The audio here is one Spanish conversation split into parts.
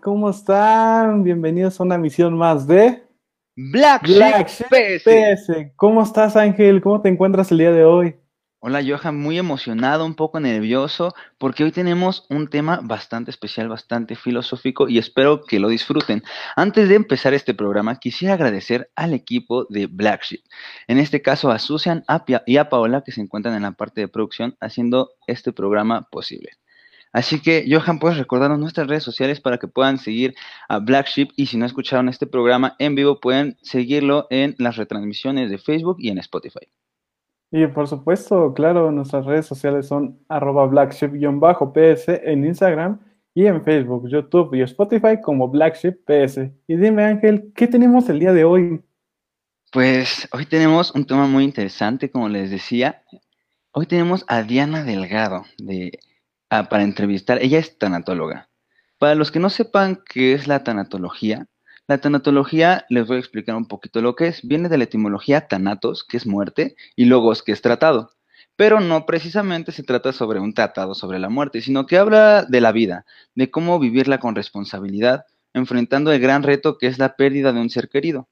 ¿Cómo están? Bienvenidos a una misión más de Black, Black Sheep Sheep PS. PS. ¿Cómo estás, Ángel? ¿Cómo te encuentras el día de hoy? Hola Johan, muy emocionado, un poco nervioso, porque hoy tenemos un tema bastante especial, bastante filosófico y espero que lo disfruten. Antes de empezar este programa, quisiera agradecer al equipo de Black Sheep, en este caso a Susan Apia y a Paola que se encuentran en la parte de producción haciendo este programa posible. Así que, Johan, puedes recordarnos nuestras redes sociales para que puedan seguir a Black Sheep y si no escucharon este programa en vivo, pueden seguirlo en las retransmisiones de Facebook y en Spotify. Y por supuesto, claro, nuestras redes sociales son arroba blackship-ps en Instagram y en Facebook, YouTube y Spotify como Blackship PS. Y dime, Ángel, ¿qué tenemos el día de hoy? Pues hoy tenemos un tema muy interesante, como les decía. Hoy tenemos a Diana Delgado de, para entrevistar. Ella es tanatóloga. Para los que no sepan qué es la tanatología, la tanatología les voy a explicar un poquito lo que es. Viene de la etimología tanatos, que es muerte, y logos, que es tratado. Pero no precisamente se trata sobre un tratado sobre la muerte, sino que habla de la vida, de cómo vivirla con responsabilidad, enfrentando el gran reto que es la pérdida de un ser querido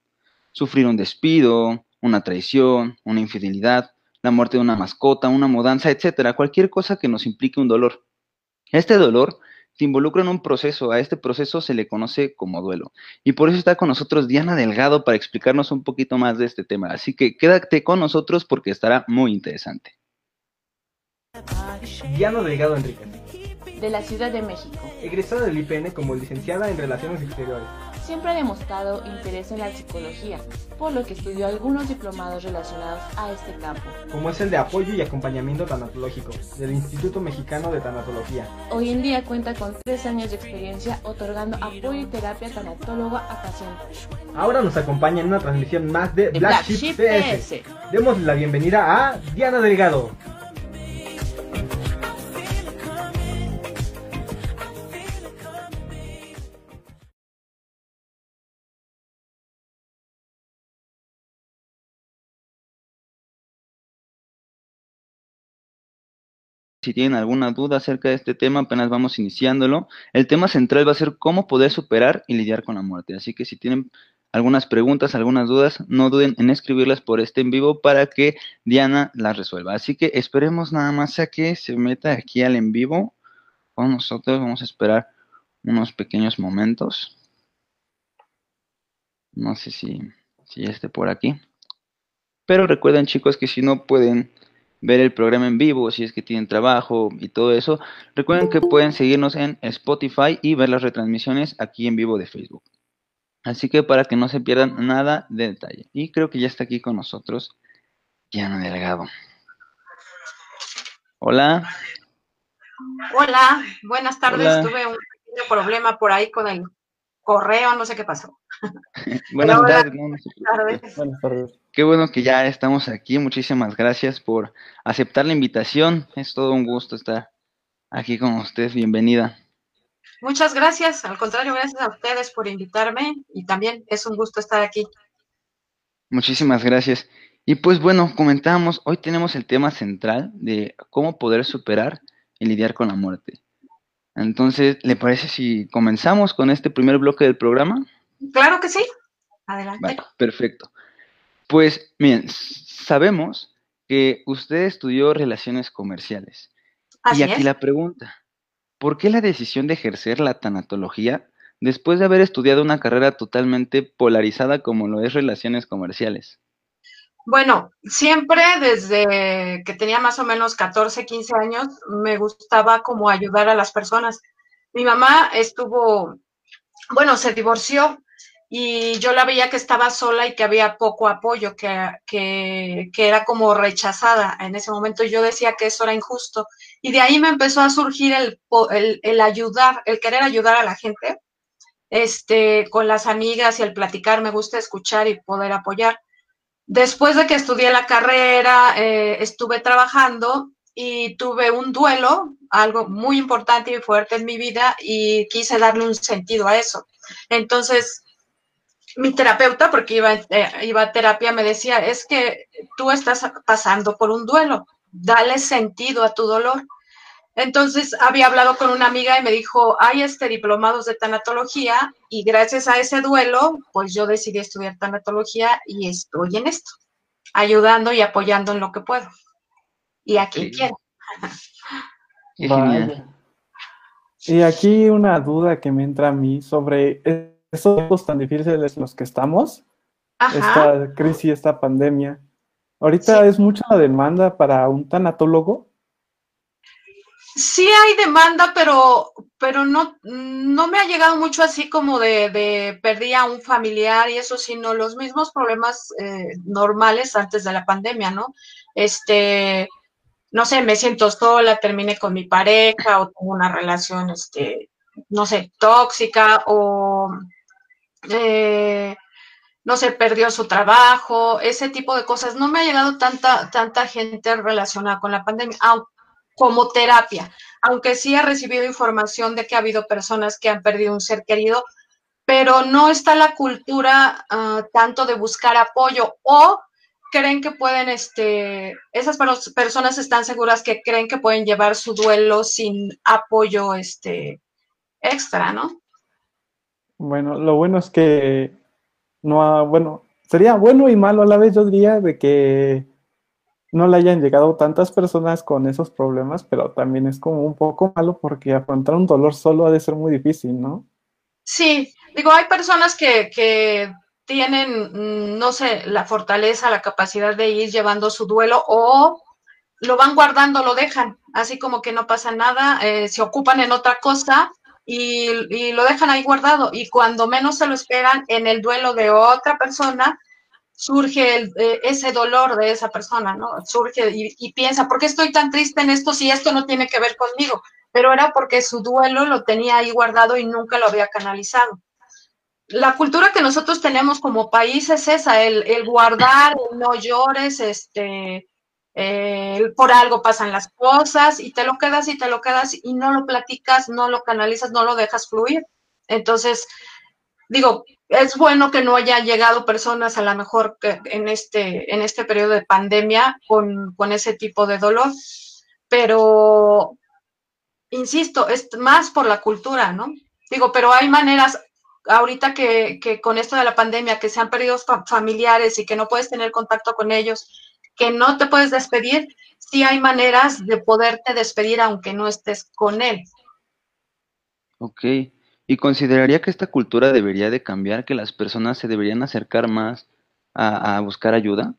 sufrir un despido, una traición, una infidelidad, la muerte de una mascota, una mudanza, etcétera, cualquier cosa que nos implique un dolor. Este dolor te involucra en un proceso, a este proceso se le conoce como duelo. Y por eso está con nosotros Diana Delgado para explicarnos un poquito más de este tema. Así que quédate con nosotros porque estará muy interesante. Diana Delgado Enrique, De la Ciudad de México. egresada del IPN como licenciada en Relaciones Exteriores. Siempre ha demostrado interés en la psicología, por lo que estudió algunos diplomados relacionados a este campo. como es el de apoyo y acompañamiento tanatológico del Instituto Mexicano de Tanatología. Hoy en día cuenta con tres años de experiencia otorgando apoyo y terapia tanatóloga a pacientes. Ahora nos acompaña en una transmisión más de De Black, Sheep PS. Demos la bienvenida a Diana Delgado. Si tienen alguna duda acerca de este tema, apenas vamos iniciándolo. El tema central va a ser cómo poder superar y lidiar con la muerte. Así que si tienen algunas preguntas, algunas dudas, no duden en escribirlas por este en vivo para que Diana las resuelva. Así que esperemos nada más a que se meta aquí al en vivo con nosotros. Vamos a esperar unos pequeños momentos. No sé si, si esté por aquí. Pero recuerden chicos que si no pueden ver el programa en vivo, si es que tienen trabajo y todo eso, recuerden que pueden seguirnos en Spotify y ver las retransmisiones aquí en vivo de Facebook. Así que para que no se pierdan nada de detalle. Y creo que ya está aquí con nosotros Diana Delgado. Hola, Hola, buenas tardes. Hola. Tuve un pequeño problema por ahí con el correo, no sé qué pasó. buenas tardes. no, no se Tardes. Buenas tardes. Qué bueno que ya estamos aquí. Muchísimas gracias por aceptar la invitación. Es todo un gusto estar aquí con ustedes. Bienvenida. Muchas gracias. Al contrario, gracias a ustedes por invitarme y también es un gusto estar aquí. Muchísimas gracias. Y pues bueno, comentábamos, hoy tenemos el tema central de cómo poder superar y lidiar con la muerte. Entonces, ¿le parece si comenzamos con este primer bloque del programa? Claro que sí. Adelante. Vale, perfecto. Pues miren, sabemos que usted estudió relaciones comerciales. Así y aquí es. la pregunta, ¿por qué la decisión de ejercer la tanatología después de haber estudiado una carrera totalmente polarizada como lo es relaciones comerciales? Bueno, siempre desde que tenía más o menos 14, 15 años, me gustaba como ayudar a las personas. Mi mamá estuvo, bueno, se divorció y yo la veía que estaba sola y que había poco apoyo, que, que, que era como rechazada en ese momento. Yo decía que eso era injusto. Y de ahí me empezó a surgir el, el, el ayudar, el querer ayudar a la gente. este, con las amigas y el platicar, me gusta escuchar y poder apoyar. Después de que estudié la carrera, eh, estuve trabajando y tuve un duelo, algo muy importante y fuerte en mi vida, y quise darle un sentido a eso. Entonces, mi terapeuta, porque iba, eh, iba a terapia, me decía, es que tú estás pasando por un duelo, dale sentido a tu dolor. Entonces había hablado con una amiga y me dijo, hay este diplomados de tanatología y gracias a ese duelo, pues yo decidí estudiar tanatología y estoy en esto, ayudando y apoyando en lo que puedo. Y aquí quiero. Y aquí una duda que me entra a mí sobre esos tiempos tan difíciles en los que estamos, esta crisis, esta pandemia. Ahorita es mucha la demanda para un tanatólogo Sí hay demanda, pero, pero no, no me ha llegado mucho así como de, de perdí a un familiar y eso, sino los mismos problemas eh, normales antes de la pandemia, ¿no? Este, no sé, me siento sola, terminé con mi pareja o tengo una relación, este, no sé, tóxica o, no sé, perdió su trabajo, ese tipo de cosas. No me ha llegado tanta, tanta gente relacionada con la pandemia, como terapia, aunque sí he recibido información de que ha habido personas que han perdido un ser querido, pero no está la cultura ah, tanto de buscar apoyo o creen que pueden, este, esas personas están seguras que creen que pueden llevar su duelo sin apoyo, este, extra, ¿no? Bueno, lo bueno es que no ha, bueno, sería bueno y malo a la vez, yo diría, de que no le hayan llegado tantas personas con esos problemas, pero también es como un poco malo porque afrontar un dolor solo ha de ser muy difícil, ¿no? Sí, digo, hay personas que, que tienen, mm, no sé, la fortaleza, la capacidad de ir llevando su duelo o lo van guardando, lo dejan, así como que no pasa nada, eh, se ocupan en otra cosa y, y, lo dejan ahí guardado. Y cuando menos se lo esperan en el duelo de otra persona, surge el, eh, ese dolor de esa persona, ¿no? Surge y, piensa, ¿por qué estoy tan triste en esto si esto no tiene que ver conmigo? Pero era porque su duelo lo tenía ahí guardado y nunca lo había canalizado. La cultura que nosotros tenemos como país es esa, el, guardar, el no llores, este, por algo pasan las cosas y te lo quedas y te lo quedas y no lo platicas, no lo canalizas, no lo dejas fluir. Entonces, digo, es bueno que no haya llegado personas a lo mejor que en este, en este periodo de pandemia con, ese tipo de dolor, pero insisto, es más por la cultura, ¿no? Digo, pero hay maneras, ahorita que, que con esto de la pandemia, que se han perdido familiares y que no puedes tener contacto con ellos, que no te puedes despedir, sí hay maneras de poderte despedir aunque no estés con él. Ok. ¿Y consideraría que esta cultura debería de cambiar, que las personas se deberían acercar más a, buscar ayuda?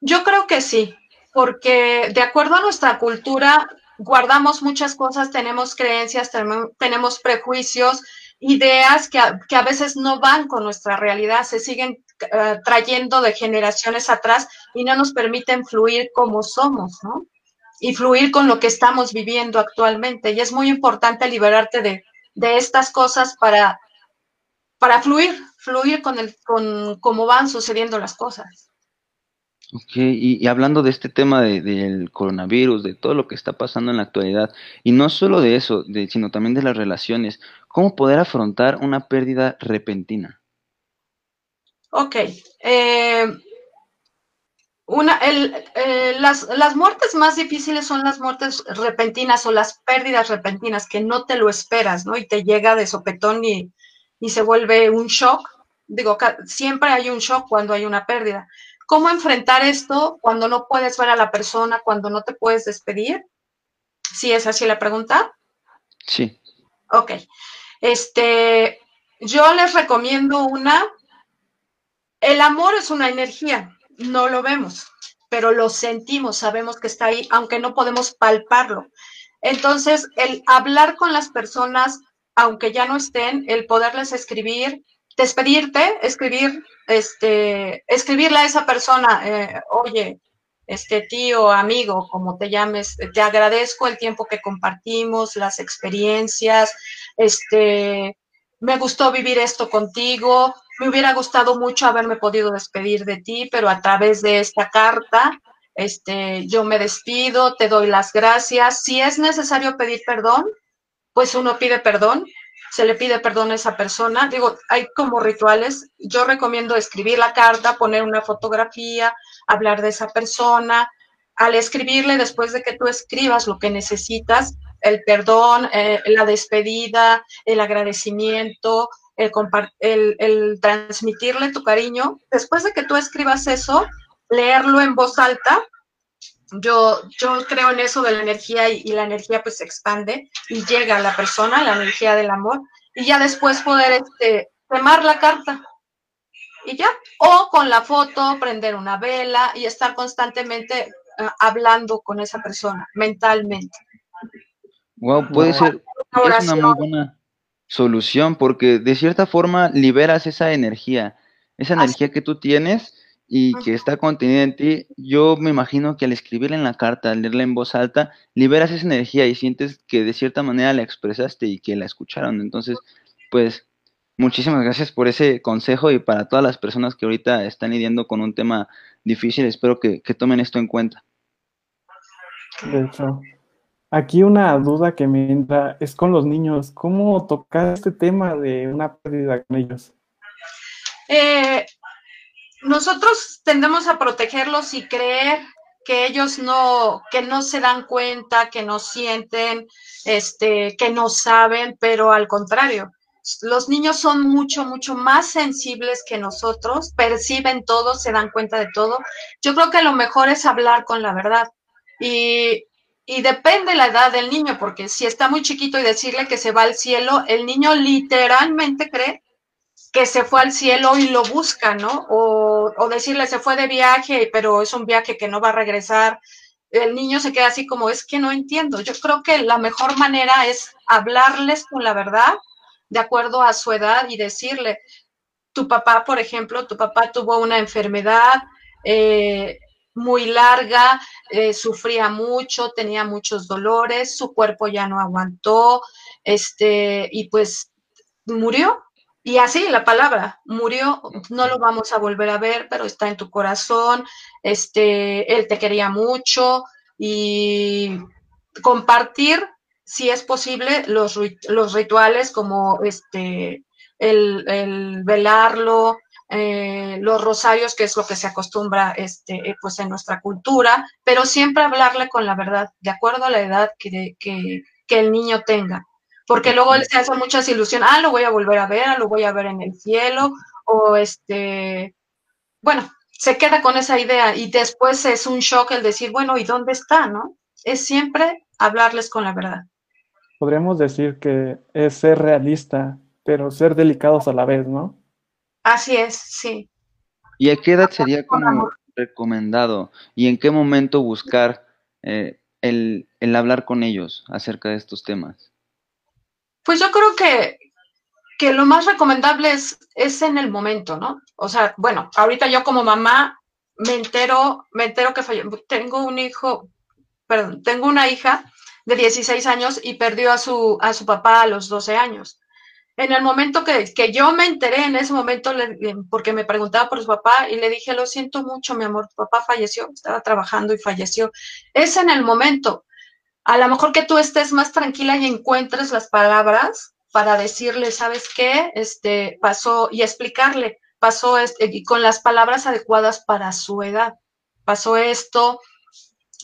Yo creo que sí, porque de acuerdo a nuestra cultura, guardamos muchas cosas, tenemos creencias, tenemos prejuicios, ideas que a, que a, veces no van con nuestra realidad, se siguen eh, trayendo de generaciones atrás y no nos permiten fluir como somos, ¿no? Y fluir con lo que estamos viviendo actualmente. Y es muy importante liberarte de, de estas cosas para, para fluir, fluir con, el, con cómo van sucediendo las cosas. Ok, y, hablando de este tema del coronavirus, de todo lo que está pasando en la actualidad, y no solo de eso, de, sino también de las relaciones, ¿cómo poder afrontar una pérdida repentina? Ok, eh, una, el, eh, las, las, muertes más difíciles son las muertes repentinas o las pérdidas repentinas, que no te lo esperas, ¿no? Y te llega de sopetón y, y se vuelve un shock. Digo, siempre hay un shock cuando hay una pérdida. ¿Cómo enfrentar esto cuando no puedes ver a la persona, cuando no te puedes despedir? ¿Sí es así la pregunta? Sí. Ok. Este, yo les recomiendo una. El amor es una energía no lo vemos, pero lo sentimos, sabemos que está ahí, aunque no podemos palparlo. Entonces, el hablar con las personas, aunque ya no estén, el poderles escribir, despedirte, escribir, este, escribirle a esa persona, eh, oye, este tío, amigo, como te llames, te agradezco el tiempo que compartimos, las experiencias, este, me gustó vivir esto contigo, me hubiera gustado mucho haberme podido despedir de ti, pero a través de esta carta, este, yo me despido, te doy las gracias. Si es necesario pedir perdón, pues uno pide perdón, se le pide perdón a esa persona. Digo, hay como rituales. Yo recomiendo escribir la carta, poner una fotografía, hablar de esa persona. Al escribirle, después de que tú escribas lo que necesitas, el perdón, eh, la despedida, el agradecimiento, el, el, el transmitirle tu cariño, después de que tú escribas eso, leerlo en voz alta. Yo, yo creo en eso de la energía y, la energía pues se expande y llega a la persona, la energía del amor, y ya después poder este, quemar la carta. Y ya, o con la foto, prender una vela y estar constantemente eh, hablando con esa persona mentalmente. Wow, puede ser es una muy buena solución porque de cierta forma liberas esa energía, esa energía que tú tienes y que está contenida en ti, yo me imagino que al escribirla en la carta, al leerla en voz alta, liberas esa energía y sientes que de cierta manera la expresaste y que la escucharon. Entonces, pues, muchísimas gracias por ese consejo y para todas las personas que ahorita están lidiando con un tema difícil, espero que, tomen esto en cuenta. De hecho, aquí una duda que me entra es con los niños, ¿cómo tocar este tema de una pérdida con ellos? Eh, nosotros tendemos a protegerlos y creer que ellos no, que no se dan cuenta, que no sienten, este, que no saben, pero al contrario, los niños son mucho, mucho más sensibles que nosotros, perciben todo, se dan cuenta de todo. Yo creo que lo mejor es hablar con la verdad. Y, y depende la edad del niño, porque si está muy chiquito y decirle que se va al cielo, el niño literalmente cree que se fue al cielo y lo busca, ¿no? O, o, decirle se fue de viaje, pero es un viaje que no va a regresar. El niño se queda así como, es que no entiendo. Yo creo que la mejor manera es hablarles con la verdad, de acuerdo a su edad, y decirle, tu papá, por ejemplo, tu papá tuvo una enfermedad eh, muy larga, eh, sufría mucho, tenía muchos dolores, su cuerpo ya no aguantó, este, y pues murió, y así la palabra, murió, no lo vamos a volver a ver, pero está en tu corazón, este, él te quería mucho y compartir, si es posible, los, los rituales como este, el, velarlo, eh, los rosarios, que es lo que se acostumbra este, pues en nuestra cultura, pero siempre hablarle con la verdad, de acuerdo a la edad que, que, que el niño tenga porque luego él se hace muchas ilusiones, ah, lo voy a volver a ver, ah, lo voy a ver en el cielo, o este, bueno, se queda con esa idea y después es un shock el decir, bueno, ¿y dónde está, no? Es siempre hablarles con la verdad. Podríamos decir que es ser realista, pero ser delicados a la vez, ¿no? Así es, sí. ¿Y a qué edad sería como recomendado? ¿Y en qué momento buscar eh, el, el hablar con ellos acerca de estos temas? Pues yo creo que, que lo más recomendable es, es en el momento, ¿no? O sea, bueno, ahorita yo como mamá me entero, me entero que falleció. Tengo un hijo, perdón, tengo una hija de 16 años y perdió a su, a su papá a los 12 años. En el momento que, que yo me enteré, en ese momento, porque me preguntaba por su papá y le dije, lo siento mucho, mi amor, tu papá falleció, estaba trabajando y falleció. Es en el momento a lo mejor que tú estés más tranquila y encuentres las palabras para decirle, ¿sabes qué? Este pasó y explicarle, pasó este, y con las palabras adecuadas para su edad. Pasó esto,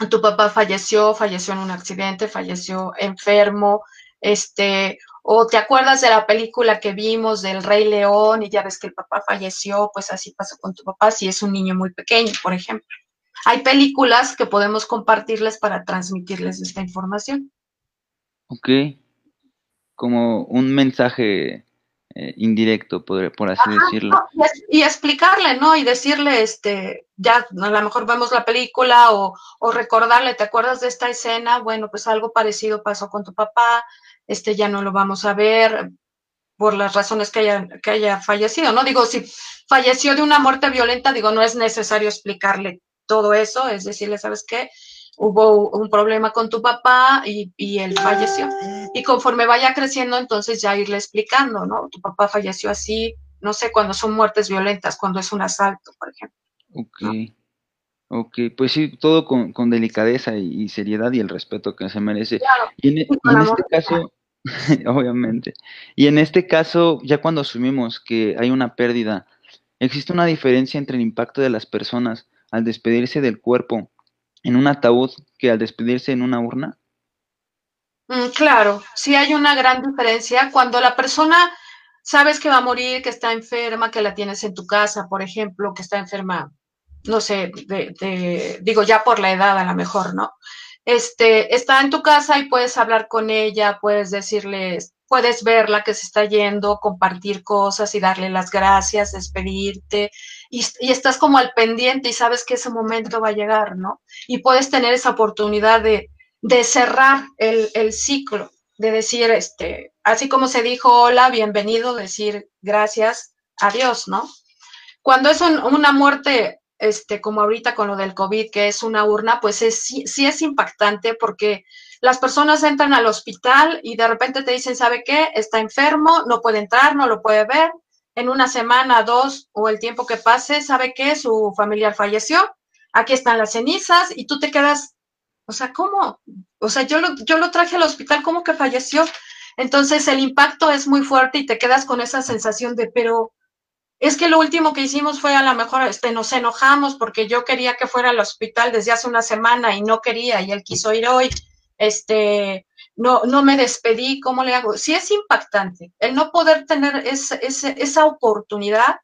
tu papá falleció, falleció en un accidente, falleció enfermo, este, o te acuerdas de la película que vimos del Rey León y ya ves que el papá falleció, pues así pasó con tu papá si es un niño muy pequeño, por ejemplo hay películas que podemos compartirles para transmitirles esta información. Ok, como un mensaje eh, indirecto, por, por así decirlo. y, explicarle, ¿no? Y decirle, este, ya a lo mejor vemos la película o, o, recordarle, ¿te acuerdas de esta escena? Bueno, pues algo parecido pasó con tu papá, este ya no lo vamos a ver por las razones que haya, que haya fallecido, ¿no? Digo, si falleció de una muerte violenta, digo, no es necesario explicarle todo eso, es decirle, ¿sabes qué? hubo un problema con tu papá y, y, él falleció. Y conforme vaya creciendo, entonces ya irle explicando, ¿no? Tu papá falleció así, no sé, cuando son muertes violentas, cuando es un asalto, por ejemplo. Ok. Ok, pues sí, todo con, con delicadeza y, seriedad y el respeto que se merece. Claro, y en, y en este caso, obviamente, y en este caso, ya cuando asumimos que hay una pérdida, ¿existe una diferencia entre el impacto de las personas al despedirse del cuerpo en un ataúd que al despedirse en una urna? Mm, claro, sí hay una gran diferencia. Cuando la persona sabes que va a morir, que está enferma, que la tienes en tu casa, por ejemplo, que está enferma, no sé, de, digo ya por la edad a lo mejor, ¿no? Este, está en tu casa y puedes hablar con ella, puedes decirle, puedes verla que se está yendo, compartir cosas y darle las gracias, despedirte, y, estás como al pendiente y sabes que ese momento va a llegar, ¿no? Y puedes tener esa oportunidad de, de cerrar el, el, ciclo, de decir, este, así como se dijo hola, bienvenido, decir gracias, adiós, ¿no? Cuando es un, una muerte, este, como ahorita con lo del COVID, que es una urna, pues es, sí, sí es impactante porque las personas entran al hospital y de repente te dicen, ¿sabe qué? Está enfermo, no puede entrar, no lo puede ver, en una semana, dos o el tiempo que pase, sabe que su familiar falleció, aquí están las cenizas y tú te quedas, o sea, ¿cómo? O sea, yo lo, yo lo traje al hospital, ¿cómo que falleció? Entonces el impacto es muy fuerte y te quedas con esa sensación de, pero es que lo último que hicimos fue a lo mejor, este, nos enojamos porque yo quería que fuera al hospital desde hace una semana y no quería y él quiso ir hoy, este, no, no me despedí, ¿cómo le hago? Sí es impactante el no poder tener esa oportunidad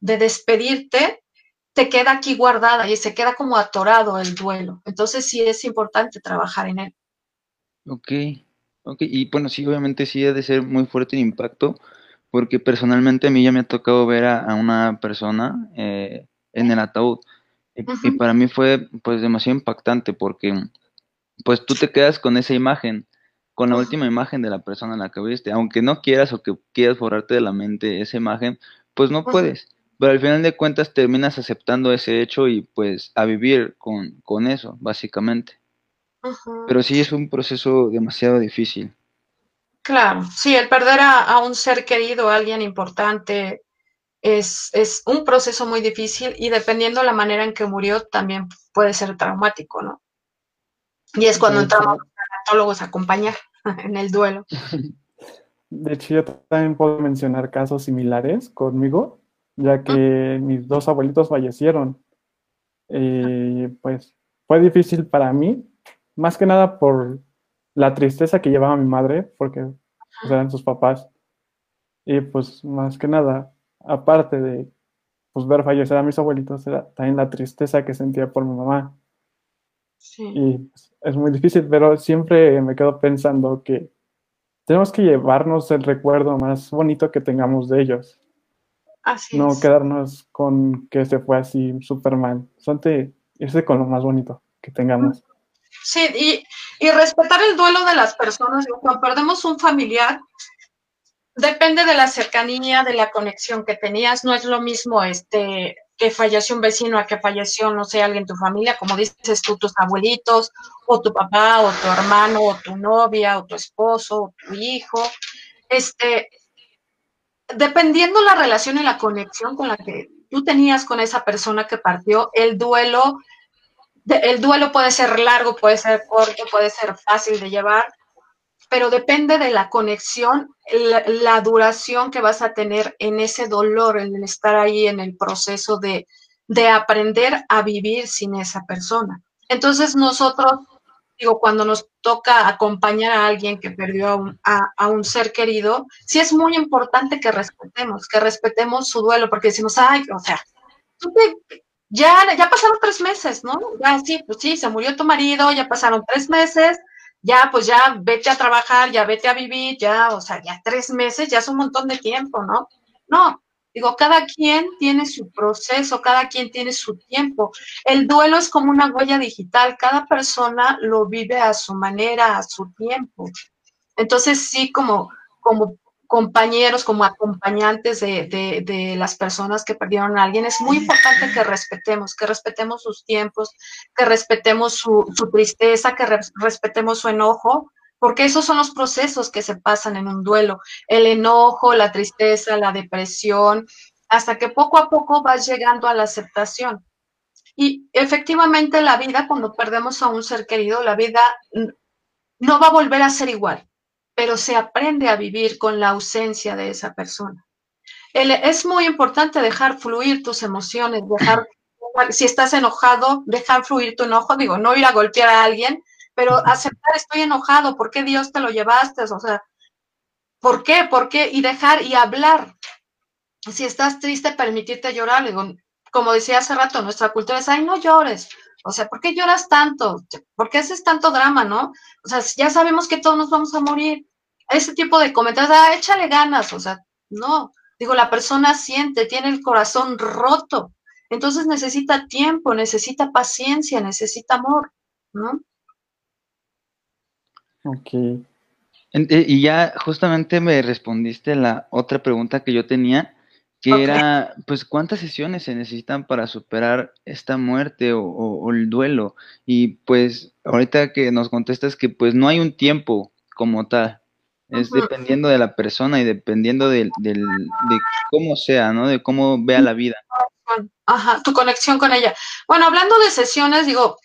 de despedirte, te queda aquí guardada y se queda como atorado el duelo. Entonces sí es importante trabajar en él. Ok, ok, y bueno, sí, obviamente sí ha de ser muy fuerte el impacto, porque personalmente a mí ya me ha tocado ver a, una persona eh, en el ataúd. Y, y, para mí fue pues demasiado impactante porque pues tú te quedas con esa imagen con la última imagen de la persona en la que viste. Aunque no quieras o que quieras borrarte de la mente esa imagen, pues no puedes. Pero al final de cuentas terminas aceptando ese hecho y pues a vivir con, con eso, básicamente. Pero sí es un proceso demasiado difícil. Claro, sí, el perder a, a un ser querido, a alguien importante, es, es, un proceso muy difícil y dependiendo la manera en que murió, también puede ser traumático, ¿no? Y es cuando entramos a acompañar en el duelo. De hecho, yo también puedo mencionar casos similares conmigo, ya que mis dos abuelitos fallecieron. Y pues fue difícil para mí, más que nada por la tristeza que llevaba mi madre, porque pues, eran sus papás. Y pues más que nada, aparte de pues, ver fallecer a mis abuelitos, era también la tristeza que sentía por mi mamá. Y pues, es muy difícil, pero siempre me quedo pensando que tenemos que llevarnos el recuerdo más bonito que tengamos de ellos. Así no quedarnos con que se fue así Superman. Sonte irse con lo más bonito que tengamos. Sí, y, y respetar el duelo de las personas. Cuando perdemos un familiar, depende de la cercanía, de la conexión que tenías. No es lo mismo este que falleció un vecino, a que falleció, no sé, alguien en tu familia, como dices tú, tus abuelitos, o tu papá, o tu hermano, o tu novia, o tu esposo, o tu hijo. Este, dependiendo la relación y la conexión con la que tú tenías con esa persona que partió, el duelo, el duelo puede ser largo, puede ser corto, puede ser fácil de llevar, pero depende de la conexión, la, duración que vas a tener en ese dolor, en estar ahí en el proceso de, aprender a vivir sin esa persona. Entonces nosotros, digo, cuando nos toca acompañar a alguien que perdió a un, ser querido, sí es muy importante que respetemos, que respetemos su duelo, porque decimos, ay, o sea, ya, ya pasaron tres meses, ¿no? Ya sí, pues sí, se murió tu marido, ya pasaron tres meses, ya, pues ya vete a trabajar, ya vete a vivir, ya, o sea, ya tres meses, ya es un montón de tiempo, ¿no? No, digo, cada quien tiene su proceso, cada quien tiene su tiempo. El duelo es como una huella digital, cada persona lo vive a su manera, a su tiempo. Entonces, sí, como, como, compañeros, como acompañantes de, las personas que perdieron a alguien, es muy importante que respetemos, que respetemos sus tiempos, que respetemos su, tristeza, que respetemos su enojo, porque esos son los procesos que se pasan en un duelo, el enojo, la tristeza, la depresión, hasta que poco a poco vas llegando a la aceptación. Y efectivamente la vida, cuando perdemos a un ser querido, la vida no va a volver a ser igual pero se aprende a vivir con la ausencia de esa persona. es muy importante dejar fluir tus emociones, dejar, si estás enojado, dejar fluir tu enojo, digo, no ir a golpear a alguien, pero aceptar, estoy enojado, ¿por qué Dios te lo llevaste? O sea, ¿por qué? ¿Por qué? Y dejar y hablar. Si estás triste, permitirte llorar. Digo, como decía hace rato, nuestra cultura es, ay, no llores. O sea, ¿por qué lloras tanto? ¿Por qué haces tanto drama, no? O sea, ya sabemos que todos nos vamos a morir. Ese tipo de comentarios, ah, échale ganas, o sea, no. Digo, la persona siente, tiene el corazón roto. Entonces necesita tiempo, necesita paciencia, necesita amor, ¿no? Ok. Eh, y ya justamente me respondiste la otra pregunta que yo tenía, que era, pues, ¿cuántas sesiones se necesitan para superar esta muerte o, el duelo? Y pues, ahorita que nos contestas que pues no hay un tiempo como tal, es dependiendo de la persona y dependiendo de, de cómo sea, ¿no? De cómo vea la vida. Ajá, tu conexión con ella. Bueno, hablando de sesiones, digo,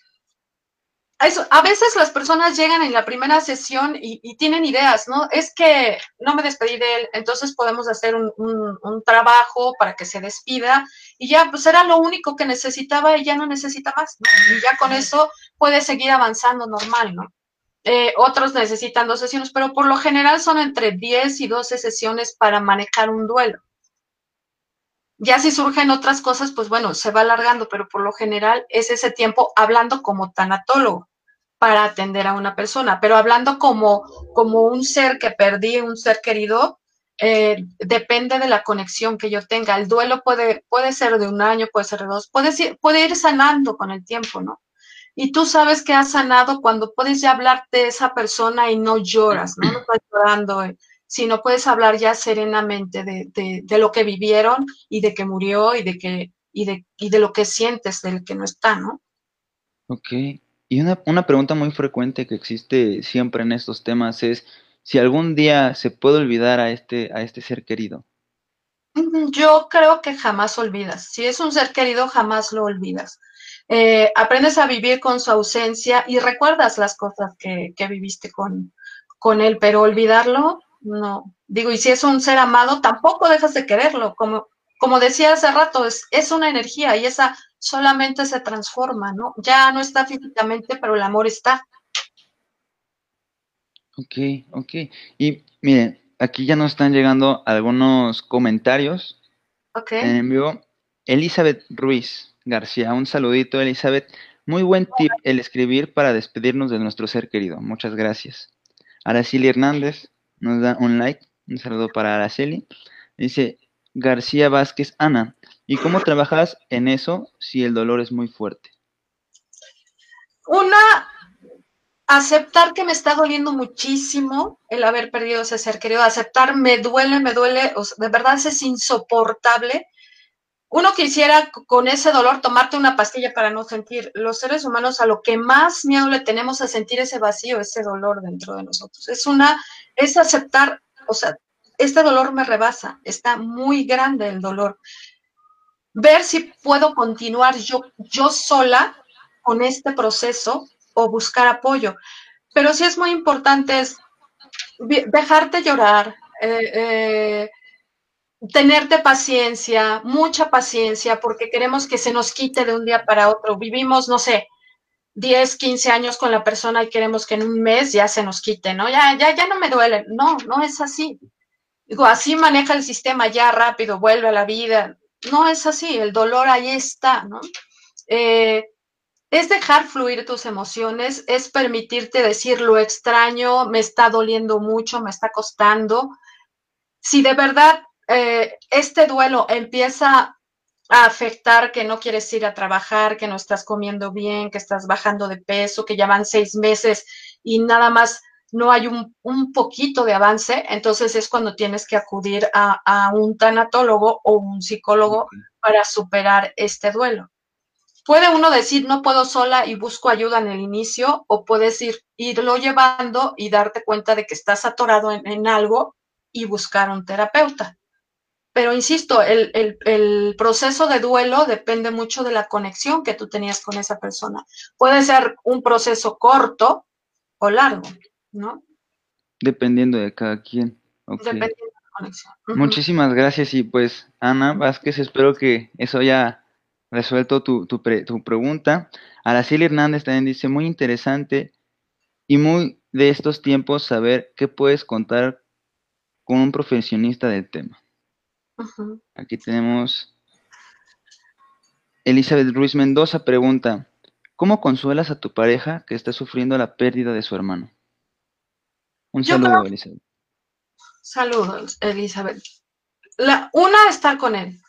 a veces las personas llegan en la primera sesión y, tienen ideas, ¿no? Es que no me despedí de él, entonces podemos hacer un, trabajo para que se despida y ya, pues era lo único que necesitaba y ya no necesita más, ¿no? Y ya con eso puede seguir avanzando normal, ¿no? Eh, otros necesitan dos sesiones, pero por lo general son entre 10 y 12 sesiones para manejar un duelo. Ya si surgen otras cosas, pues bueno, se va alargando, pero por lo general es ese tiempo hablando como tanatólogo para atender a una persona, pero hablando como, como un ser que perdí, un ser querido, eh, depende de la conexión que yo tenga. El duelo puede, puede ser de un año, puede ser de dos, puede, puede ir sanando con el tiempo, ¿no? Y tú sabes que has sanado cuando puedes ya hablar de esa persona y no lloras, ¿no? No estás llorando, eh, sino puedes hablar ya serenamente de, de, lo que vivieron y de que murió y de, que, y de, y de lo que sientes del que no está, ¿no? Ok. Y una, una pregunta muy frecuente que existe siempre en estos temas es si algún día se puede olvidar a este, a este ser querido. Yo creo que jamás olvidas. Si es un ser querido, jamás lo olvidas. Eh, aprendes a vivir con su ausencia y recuerdas las cosas que, que viviste con, con él, pero olvidarlo, no. Digo, y si es un ser amado, tampoco dejas de quererlo. Como, como decía hace rato, es, es una energía y esa solamente se transforma, ¿no? Ya no está físicamente, pero el amor está. Ok, ok. Y miren, aquí ya nos están llegando algunos comentarios. Ok. En vivo. Elizabeth Ruiz García, un saludito, Elizabeth. Muy buen tip el escribir para despedirnos de nuestro ser querido. Muchas gracias. Araceli Hernández nos da un like. Un saludo para Araceli. Dice García Vázquez, Ana, ¿y cómo trabajas en eso si el dolor es muy fuerte? Una, aceptar que me está doliendo muchísimo el haber perdido ese ser querido, aceptar me duele, me duele, de verdad es insoportable. Uno quisiera con ese dolor tomarte una pastilla para no sentir. Los seres humanos a lo que más miedo le tenemos a sentir ese vacío, ese dolor dentro de nosotros. Es una, es aceptar, o sea, este dolor me rebasa, está muy grande el dolor. Ver si puedo continuar yo, yo sola con este proceso o buscar apoyo. Pero sí es muy importante es dejarte llorar, eh, eh, tenerte paciencia, mucha paciencia, porque queremos que se nos quite de un día para otro. Vivimos, no sé, 10, 15 años con la persona y queremos que en un mes ya se nos quite, ¿no? Ya, ya, ya no me duele. No, no es así. Digo, así maneja el sistema ya rápido, vuelve a la vida. No es así, el dolor ahí está, ¿no? Eh, es dejar fluir tus emociones, es permitirte decir lo extraño, me está doliendo mucho, me está costando. Si de verdad eh, este duelo empieza a afectar que no quieres ir a trabajar, que no estás comiendo bien, que estás bajando de peso, que ya van seis meses y nada más no hay un, un poquito de avance, entonces es cuando tienes que acudir a, a un tanatólogo o un psicólogo para superar este duelo. Puede uno decir, no puedo sola y busco ayuda en el inicio, o puedes ir, irlo llevando y darte cuenta de que estás atorado en, en algo y buscar un terapeuta. Pero insisto, el, el- el proceso de duelo depende mucho de la conexión que tú tenías con esa persona. Puede ser un proceso corto o largo, ¿no? Dependiendo de cada quien. Dependiendo de la conexión. Muchísimas gracias y pues Ana Vázquez, espero que eso haya resuelto tu, tu, pre- tu pregunta. Araceli Hernández también dice, muy interesante y muy de estos tiempos saber qué puedes contar con un profesionista del tema. Aquí tenemos Elizabeth Ruiz Mendoza pregunta, ¿cómo consuelas a tu pareja que está sufriendo la pérdida de su hermano? Un Yo saludo, creo- Elizabeth. Saludos, Elizabeth. La, una, estar con él.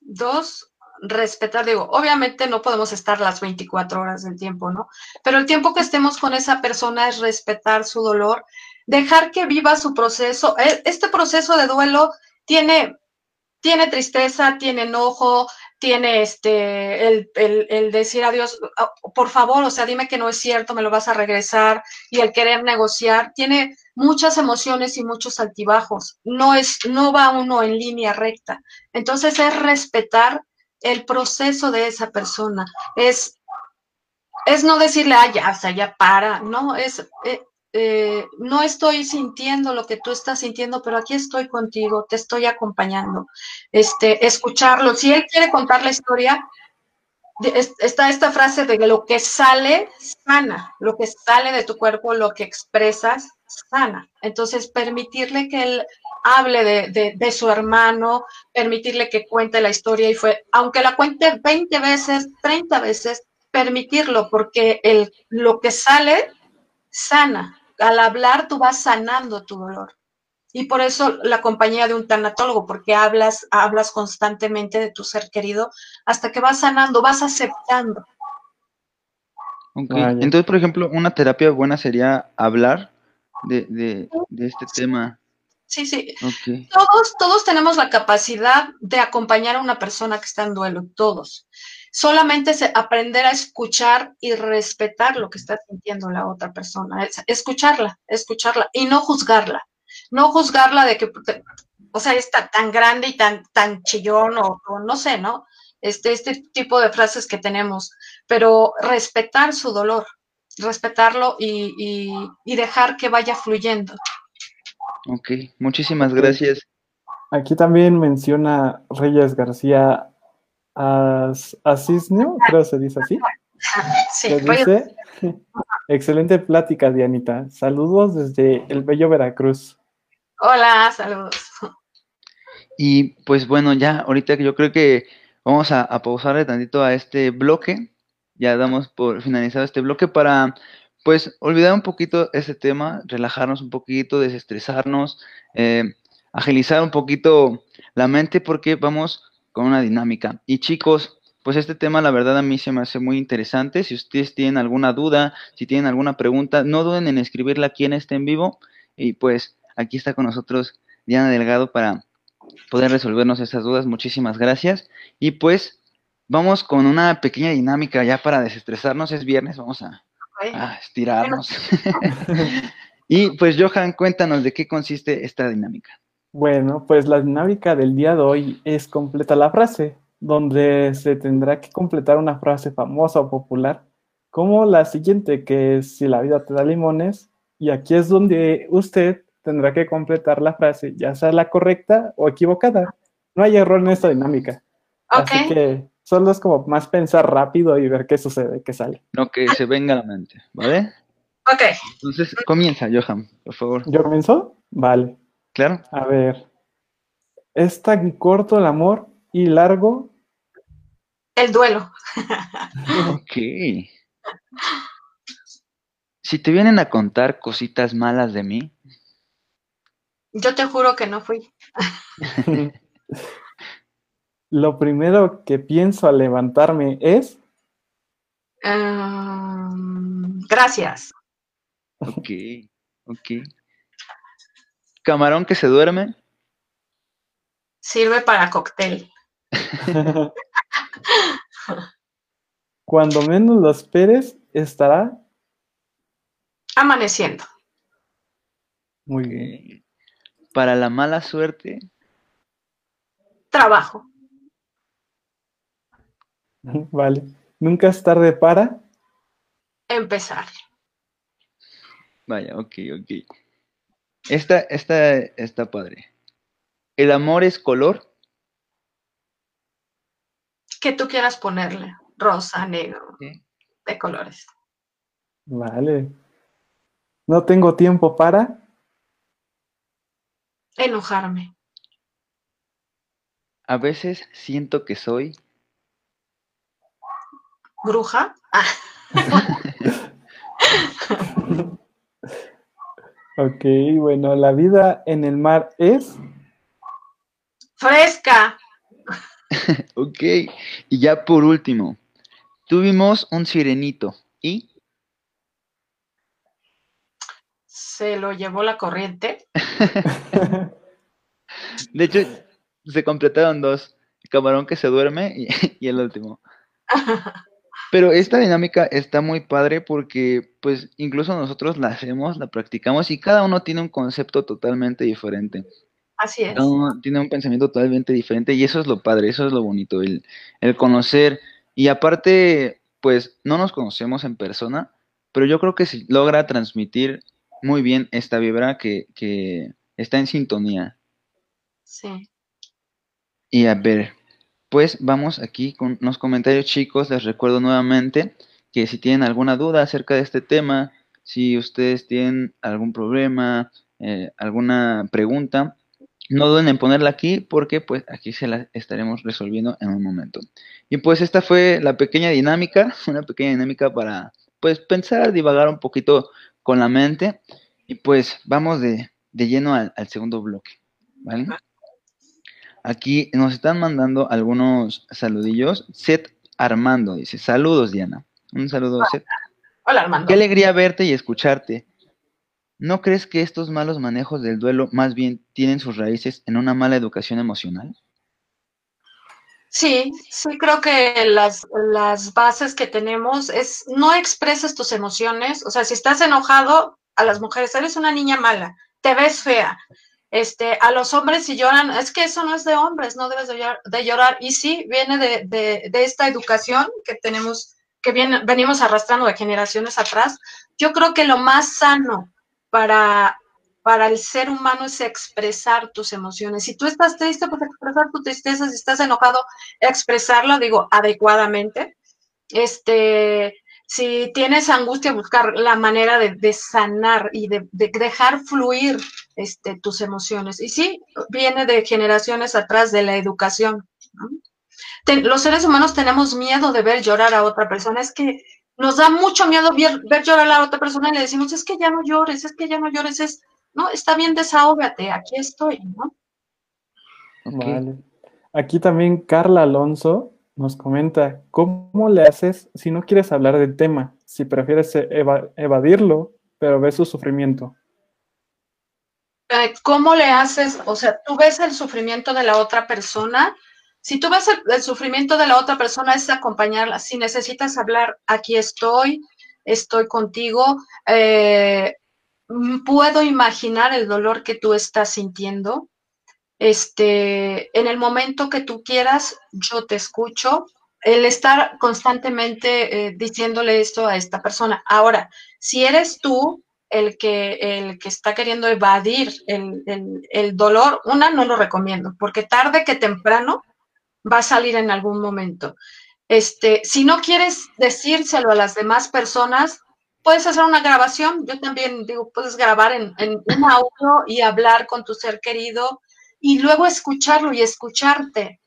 Dos, respetar. Digo, obviamente no podemos estar las 24 horas del tiempo, ¿no? Pero el tiempo que estemos con esa persona es respetar su dolor, dejar que viva su proceso. E- Este proceso de duelo tiene, tiene tristeza, tiene enojo, tiene este, el, el, decir adiós, "Ah, por favor, o sea, dime que no es cierto, me lo vas a regresar, y el querer negociar, tiene muchas emociones y muchos altibajos. No es, no va uno en línea recta. Entonces es respetar el proceso de esa persona. Es, es no decirle, ah, ya, o sea, ya para. No, es, eh, no estoy sintiendo lo que tú estás sintiendo, pero aquí estoy contigo, te estoy acompañando. Este, escucharlo. Si él quiere contar la historia, está esta frase de lo que sale, sana. Lo que sale de tu cuerpo, lo que expresas, sana. Entonces, permitirle que él hable de, de- de su hermano, permitirle que cuente la historia y fue, aunque la cuente 20 veces, 30 veces, permitirlo, porque el, lo que sale, sana. Al hablar, tú vas sanando tu dolor. Y por eso la compañía de un tanatólogo, porque hablas, hablas constantemente de tu ser querido hasta que vas sanando, vas aceptando. Ok, Vaya. Entonces, por ejemplo, una terapia buena sería hablar de, de, de este tema. Sí, sí. Todos, todos tenemos la capacidad de acompañar a una persona que está en duelo, todos. Solamente es aprender a escuchar y respetar lo que está sintiendo la otra persona. Es- escucharla, escucharla y no juzgarla. No juzgarla de que, o sea, está tan grande y tan, tan chillón o, o no sé, ¿no? Este, este tipo de frases que tenemos, pero respetar su dolor, respetarlo y, y- y dejar que vaya fluyendo. ok. Muchísimas gracias. Aquí también menciona Reyes García As- Asisnio, creo se dice así. Sí, a- dice, excelente plática, Dianita. Saludos desde el bello Veracruz. Hola, saludos. Y pues bueno, ya ahorita que yo creo que vamos a, a pausarle tantito a este bloque. Ya damos por finalizado este bloque para pues olvidar un poquito ese tema, relajarnos un poquito, desestresarnos, eh, agilizar un poquito la mente porque vamos con una dinámica. Y chicos, pues este tema la verdad a mí se me hace muy interesante. Si ustedes tienen alguna duda, si tienen alguna pregunta, no duden en escribirla aquí en este en vivo. Y pues aquí está con nosotros Diana Delgado para poder resolvernos esas dudas. Muchísimas gracias. Y pues vamos con una pequeña dinámica ya para desestresarnos. Es viernes, vamos a, a estirarnos. y pues Johan, cuéntanos de qué consiste esta dinámica. Bueno, pues la dinámica del día de hoy es completa la frase, donde se tendrá que completar una frase famosa o popular, como la siguiente, que es si la vida te da limones, y aquí es donde usted tendrá que completar la frase, ya sea la correcta o equivocada. No hay error en esta dinámica. Así Ok, que solo es como más pensar rápido y ver qué sucede, qué sale. Lo que se venga a la mente, ¿vale? ok. Entonces comienza, Johan, por favor. ¿Yo comienzo? Vale. ¿Claro? A ver. Es tan corto el amor y largo. El duelo. Ok. Si te vienen a contar cositas malas de mí, Yo te juro que no fui. Lo primero que pienso al levantarme es. Em, gracias. ok. Ok. Camarón que se duerme. Sirve para cóctel. Cuando menos lo esperes, estará Amaneciendo. muy bien. Para la mala suerte. Trabajo. Vale. Nunca es tarde para. Empezar. Vaya, ok, ok. Esta, esta está padre. El amor es color. Que tú quieras ponerle. Rosa, negro, Sí. de colores. Vale. No tengo tiempo para. Enojarme. A veces siento que soy. Bruja. Ah, Ok, bueno, la vida en el mar es. fresca. Ok. Y ya por último. Tuvimos un sirenito. ¿Y? Se lo llevó la corriente. De hecho, se completaron dos. El camarón que se duerme y, y el último. Pero esta dinámica está muy padre porque, pues, incluso nosotros la hacemos, la practicamos y cada uno tiene un concepto totalmente diferente. Así es. Cada uno tiene un pensamiento totalmente diferente y eso es lo padre, eso es lo bonito, el, el conocer. Y aparte, pues, no nos conocemos en persona, pero yo creo que sí logra transmitir muy bien esta vibra que, que está en sintonía. Sí. Y a ver, pues vamos aquí con los comentarios chicos. Les recuerdo nuevamente que si tienen alguna duda acerca de este tema, si ustedes tienen algún problema, eh, alguna pregunta, no duden en ponerla aquí porque pues aquí se la estaremos resolviendo en un momento. Y pues esta fue la pequeña dinámica, una pequeña dinámica para pues pensar, divagar un poquito con la mente. Y pues vamos de, de lleno al, al segundo bloque, ¿vale? Aquí nos están mandando algunos saludillos. Seth Armando dice, saludos Diana. Un saludo, Seth. Hola, Armando. Qué alegría verte y escucharte. ¿No crees que estos malos manejos del duelo más bien tienen sus raíces en una mala educación emocional? Sí, sí creo que las, las bases que tenemos es no expreses tus emociones, o sea, si estás enojado, a las mujeres eres una niña mala, te ves fea. Este, a los hombres si lloran, es que eso no es de hombres, no debes de llorar. Y sí, viene de, de, esta educación que tenemos, que viene, venimos arrastrando de generaciones atrás. Yo creo que lo más sano para, para el ser humano es expresar tus emociones. Si tú estás triste, pues expresar tu tristeza. Si estás enojado, expresarlo, digo, adecuadamente. Este, si tienes angustia, buscar la manera de, sanar y de, dejar fluir este, tus emociones. Y sí, viene de generaciones atrás de la educación. ¿no? Ten, los seres humanos tenemos miedo de ver llorar a otra persona. Es que nos da mucho miedo ver, ver llorar a la otra persona y le decimos, es que ya no llores, es que ya no llores, es, no, está bien, desahógate, aquí estoy, ¿no? Vale. Aquí también Carla Alonso nos comenta, ¿cómo le haces si no quieres hablar del tema? Si prefieres eva evadirlo, pero ves su sufrimiento. Eh, ¿Cómo le haces? O sea, tú ves el sufrimiento de la otra persona. Si tú ves el, sufrimiento de la otra persona, es acompañarla. Si necesitas hablar, aquí estoy, estoy contigo. Eh, puedo imaginar el dolor que tú estás sintiendo este, en el momento que tú quieras, yo te escucho. El estar constantemente eh, diciéndole esto a esta persona. Ahora, si eres tú el que, el que está queriendo evadir el, el, el, dolor, una, no lo recomiendo, porque tarde que temprano va a salir en algún momento. Este, si no quieres decírselo a las demás personas, puedes hacer una grabación. Yo también digo, puedes grabar en, en un audio y hablar con tu ser querido y luego escucharlo y escucharte.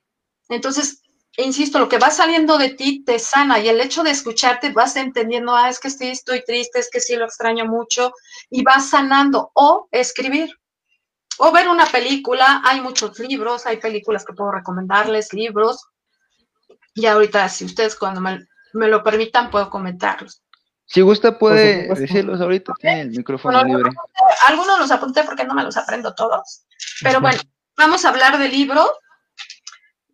Entonces, insisto, lo que va saliendo de ti te sana y el hecho de escucharte vas entendiendo, ah, es que sí, estoy triste, es que sí, lo extraño mucho y vas sanando o escribir o ver una película. Hay muchos libros, hay películas que puedo recomendarles, libros. Y ahorita, si ustedes cuando me, me lo permitan, puedo comentarlos. Si gusta puede decirlos ahorita, tiene el micrófono Bueno, libre. Algunos los apunté porque no me los aprendo todos. Pero bueno, vamos a hablar del libro.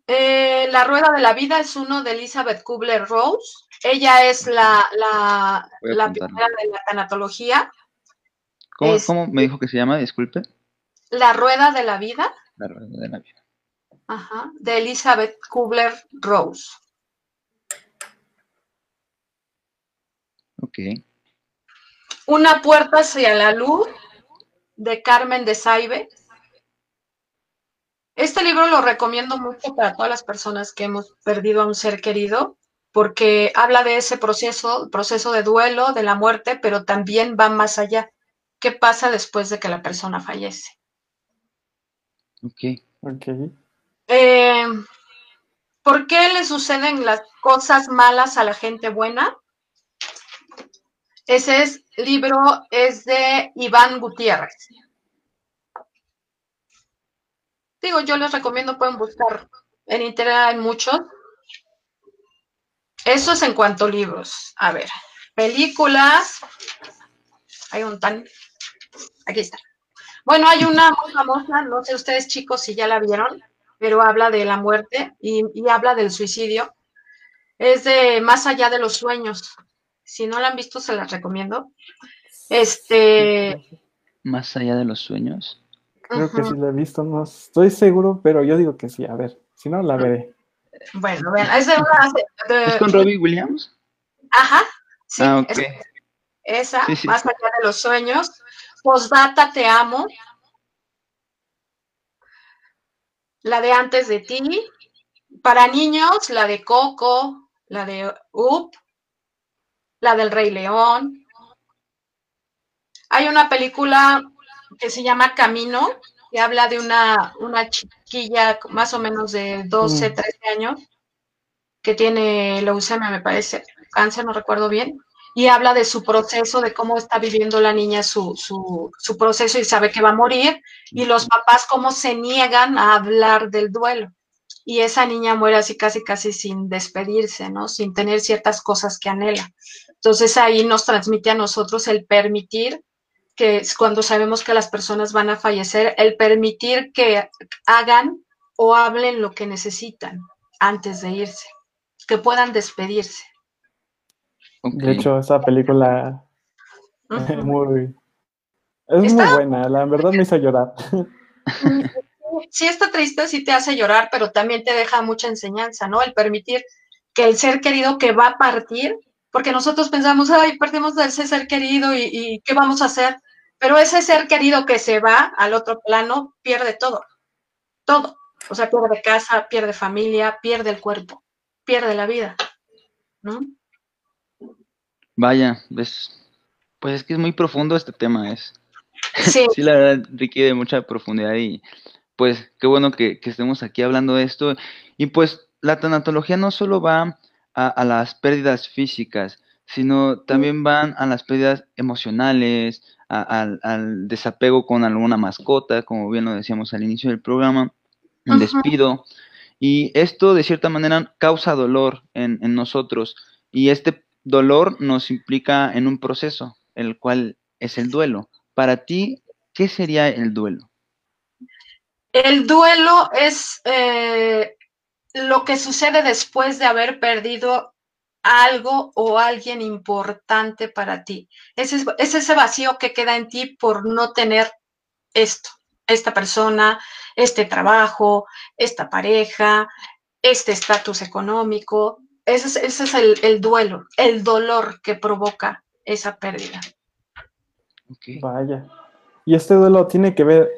Eh, la Rueda de la Vida es uno de Elizabeth Kubler-Rose. Ella es la, la, la pionera de la tanatología. ¿Cómo, es- cómo me dijo que se llama? Disculpe. La Rueda de la Vida, La rueda de la vida. ajá, de Elizabeth Kubler-Rose. Ok. Una puerta hacia la luz de Carmen de Saibe. Este libro lo recomiendo mucho para todas las personas que hemos perdido a un ser querido, porque habla de ese proceso, proceso de duelo, de la muerte, pero también va más allá. ¿Qué pasa después de que la persona fallece? Ok. Ok. Eh, ¿Por qué le suceden las cosas malas a la gente buena? Ese es, libro es de Iván Gutiérrez. Digo, yo les recomiendo, pueden buscar en internet, hay muchos. Eso es en cuanto a libros. A ver, películas. Hay un tan. Aquí está. Bueno, hay una muy famosa, no sé ustedes chicos si ya la vieron, pero habla de la muerte y, y habla del suicidio. Es de Más allá de los sueños. Si no la han visto, se las recomiendo. Este. Más allá de los sueños. Creo que sí la he visto, no estoy seguro, pero yo digo que sí. A ver, si no, la veré. Bueno, vean, es de una. de- ¿Es con Robbie Williams? Aja, sí, ah, ok. es- esa, Sí, sí. Más allá de los sueños. Postdata, te amo. La de antes de ti. Para niños, la de Coco, la de Up, la del Rey León. Hay una película que se llama Camino, que habla de una, una chiquilla más o menos de 12, Mm. 13 años, que tiene leucemia, me parece, cáncer, no recuerdo bien, y habla de su proceso, de cómo está viviendo la niña su, su, su proceso y sabe que va a morir, y los papás cómo se niegan a hablar del duelo. Y esa niña muere así casi casi sin despedirse, ¿no? Sin tener ciertas cosas que anhela. Entonces ahí nos transmite a nosotros el permitir que es cuando sabemos que las personas van a fallecer, el permitir que hagan o hablen lo que necesitan antes de irse, que puedan despedirse. De hecho, esa película muy, es muy Está- buena, la verdad me hizo llorar. Sí está triste, sí te hace llorar, pero también te deja mucha enseñanza, ¿no? El permitir que el ser querido que va a partir, porque nosotros pensamos, ay, perdimos de ese ser querido y, y ¿qué vamos a hacer? Pero ese ser querido que se va al otro plano pierde todo, todo. O sea, pierde casa, pierde familia, pierde el cuerpo, pierde la vida, ¿no? Vaya, es, pues es que es muy profundo este tema, es. Sí, Sí, la verdad requiere mucha profundidad y pues qué bueno que, que estemos aquí hablando de esto. Y pues la tanatología no solo va a, a las pérdidas físicas, sino también van a las pérdidas emocionales, a- al, al desapego con alguna mascota, como bien lo decíamos al inicio del programa, Ujú. despido. Y esto de cierta manera causa dolor en, en nosotros y este dolor nos implica en un proceso, el cual es el duelo. Para ti, ¿qué sería el duelo? El duelo es eh, lo que sucede después de haber perdido algo o alguien importante para ti. Es, es, es ese vacío que queda en ti por no tener esto, esta persona, este trabajo, esta pareja, este estatus económico. Ese es, ese es el, el duelo, el dolor que provoca esa pérdida. Vaya. Y este duelo tiene que ver,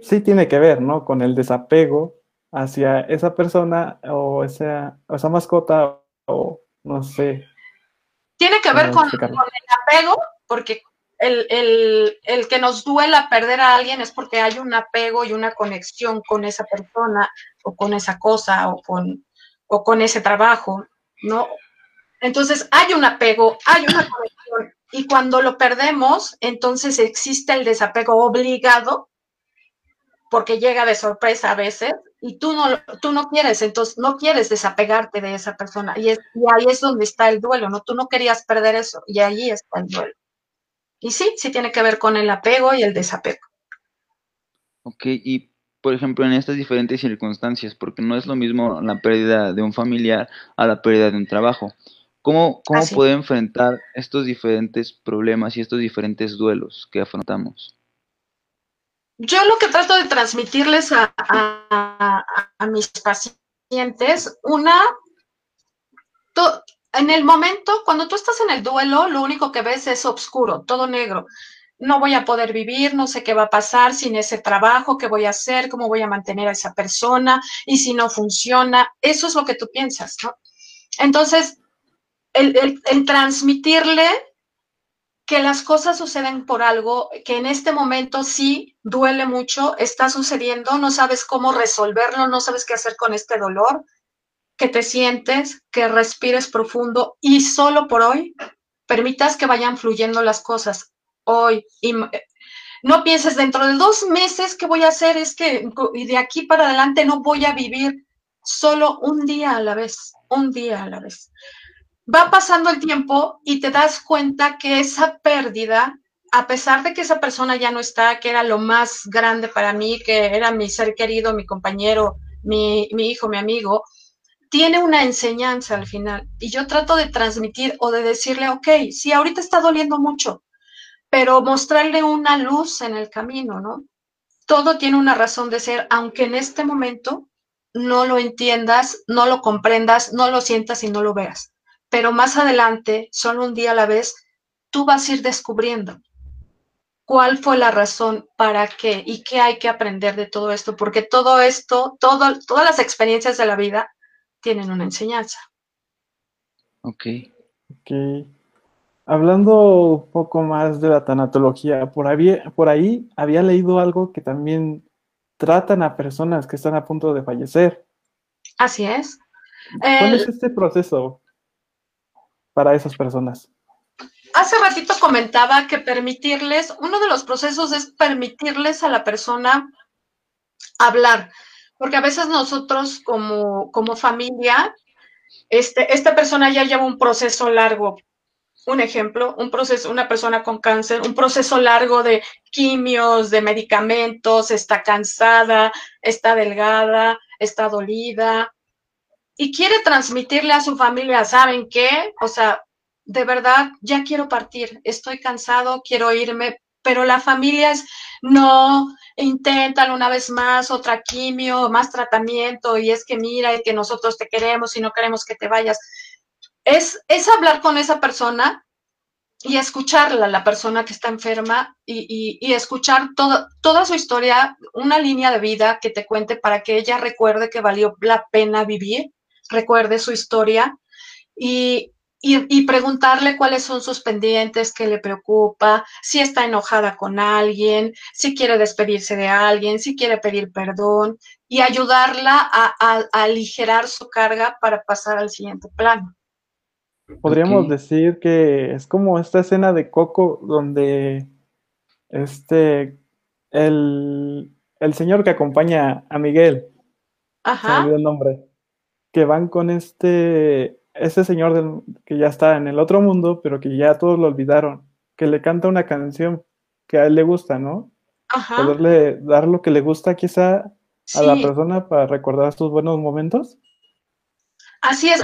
sí tiene que ver, ¿no? Con el desapego hacia esa persona o esa, o esa mascota o no sé. Tiene que ver con, con el apego, porque el, el- el que nos duela perder a alguien es porque hay un apego y una conexión con esa persona o con esa cosa o con, o con ese trabajo, ¿no? Entonces hay un apego, hay una conexión y cuando lo perdemos, entonces existe el desapego obligado, porque llega de sorpresa a veces, y tú no, tú no quieres, entonces no quieres desapegarte de esa persona. Y, es, y ahí es donde está el duelo, ¿no? Tú no querías perder eso y ahí está el duelo. Y sí, sí tiene que ver con el apego y el desapego. Ok, y por ejemplo, en estas diferentes circunstancias, porque no es lo mismo la pérdida de un familiar a la pérdida de un trabajo. ¿Cómo, cómo puede enfrentar estos diferentes problemas y estos diferentes duelos que afrontamos? Yo lo que trato de transmitirles a, mis pacientes, una, en el momento, cuando tú estás en el duelo, lo único que ves es oscuro, todo negro no voy a poder vivir, no sé qué va a pasar sin ese trabajo, qué voy a hacer, cómo voy a mantener a esa persona y si no funciona, eso es lo que tú piensas, ¿no? Entonces, el, transmitirle que las cosas suceden por algo, que en este momento sí duele mucho, está sucediendo, no sabes cómo resolverlo, no sabes qué hacer con este dolor, que te sientes, que respires profundo y solo por hoy permitas que vayan fluyendo las cosas hoy. Y no pienses dentro de dos meses qué voy a hacer, es que de aquí para adelante no voy a vivir solo un día a la vez, un día a la vez. Va pasando el tiempo y te das cuenta que esa pérdida, a pesar de que esa persona ya no está, que era lo más grande para mí, que era mi ser querido, mi compañero, mi, hijo, mi amigo, tiene una enseñanza al final. Y yo trato de transmitir o de decirle, ok, sí, ahorita está doliendo mucho, pero mostrarle una luz en el camino, ¿no? Todo tiene una razón de ser, aunque en este momento no lo entiendas, no lo comprendas, no lo sientas y no lo veas. Pero más adelante, solo un día a la vez, tú vas a ir descubriendo cuál fue la razón para qué y qué hay que aprender de todo esto, porque todo esto, todo, todas las experiencias de la vida tienen una enseñanza. Ok. Ok. Hablando un poco más de la tanatología, por ahí, por ahí había leído algo que también tratan a personas que están a punto de fallecer. Así es. ¿Cuál es este proceso para esas personas? Hace ratito comentaba que permitirles, uno de los procesos es permitirles a la persona hablar, porque a veces nosotros como, como familia, este, esta persona ya lleva un proceso largo, un ejemplo, un proceso, una persona con cáncer, un proceso largo de quimios, de medicamentos, está cansada, está delgada, está dolida y quiere transmitirle a su familia, ¿saben qué? O sea, de verdad, ya quiero partir, estoy cansado, quiero irme, pero la familia es, no, inténtalo una vez más, otra quimio, más tratamiento, y es que mira, y que nosotros te queremos y no queremos que te vayas es, es hablar con esa persona y escucharla, la persona que está enferma, y, y, escuchar toda su historia, una línea de vida que te cuente para que ella recuerde que valió la pena vivir, recuerde su historia y, y, preguntarle cuáles son sus pendientes, qué le preocupa, si está enojada con alguien, si quiere despedirse de alguien, si quiere pedir perdón y ayudarla a, a aligerar su carga para pasar al siguiente plano. Podríamos decir que es como esta escena de Coco donde este el, señor que acompaña a Miguel, Ajá. el nombre, que van con este ese señor que ya está en el otro mundo, pero que ya todos lo olvidaron, que le canta una canción que a él le gusta, ¿no? Ajá. Poderle dar lo que le gusta quizá a la persona para recordar estos buenos momentos. Así es,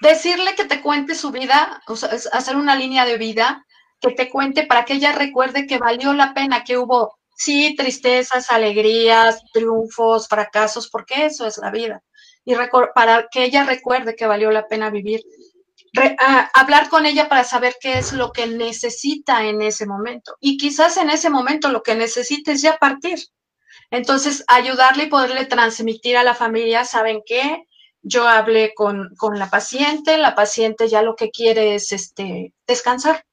decirle que te cuente su vida, o sea, hacer una línea de vida que te cuente para que ella recuerde que valió la pena, que hubo, sí, tristezas, alegrías, triunfos, fracasos, porque eso es la vida. Y para que ella recuerde que valió la pena vivir. hablar con ella para saber qué es lo que necesita en ese momento. Y quizás en ese momento lo que necesita es ya partir. Entonces, ayudarle y poderle transmitir a la familia, ¿saben qué? yo hablé con, la paciente, la paciente ya lo que quiere es este, descansar.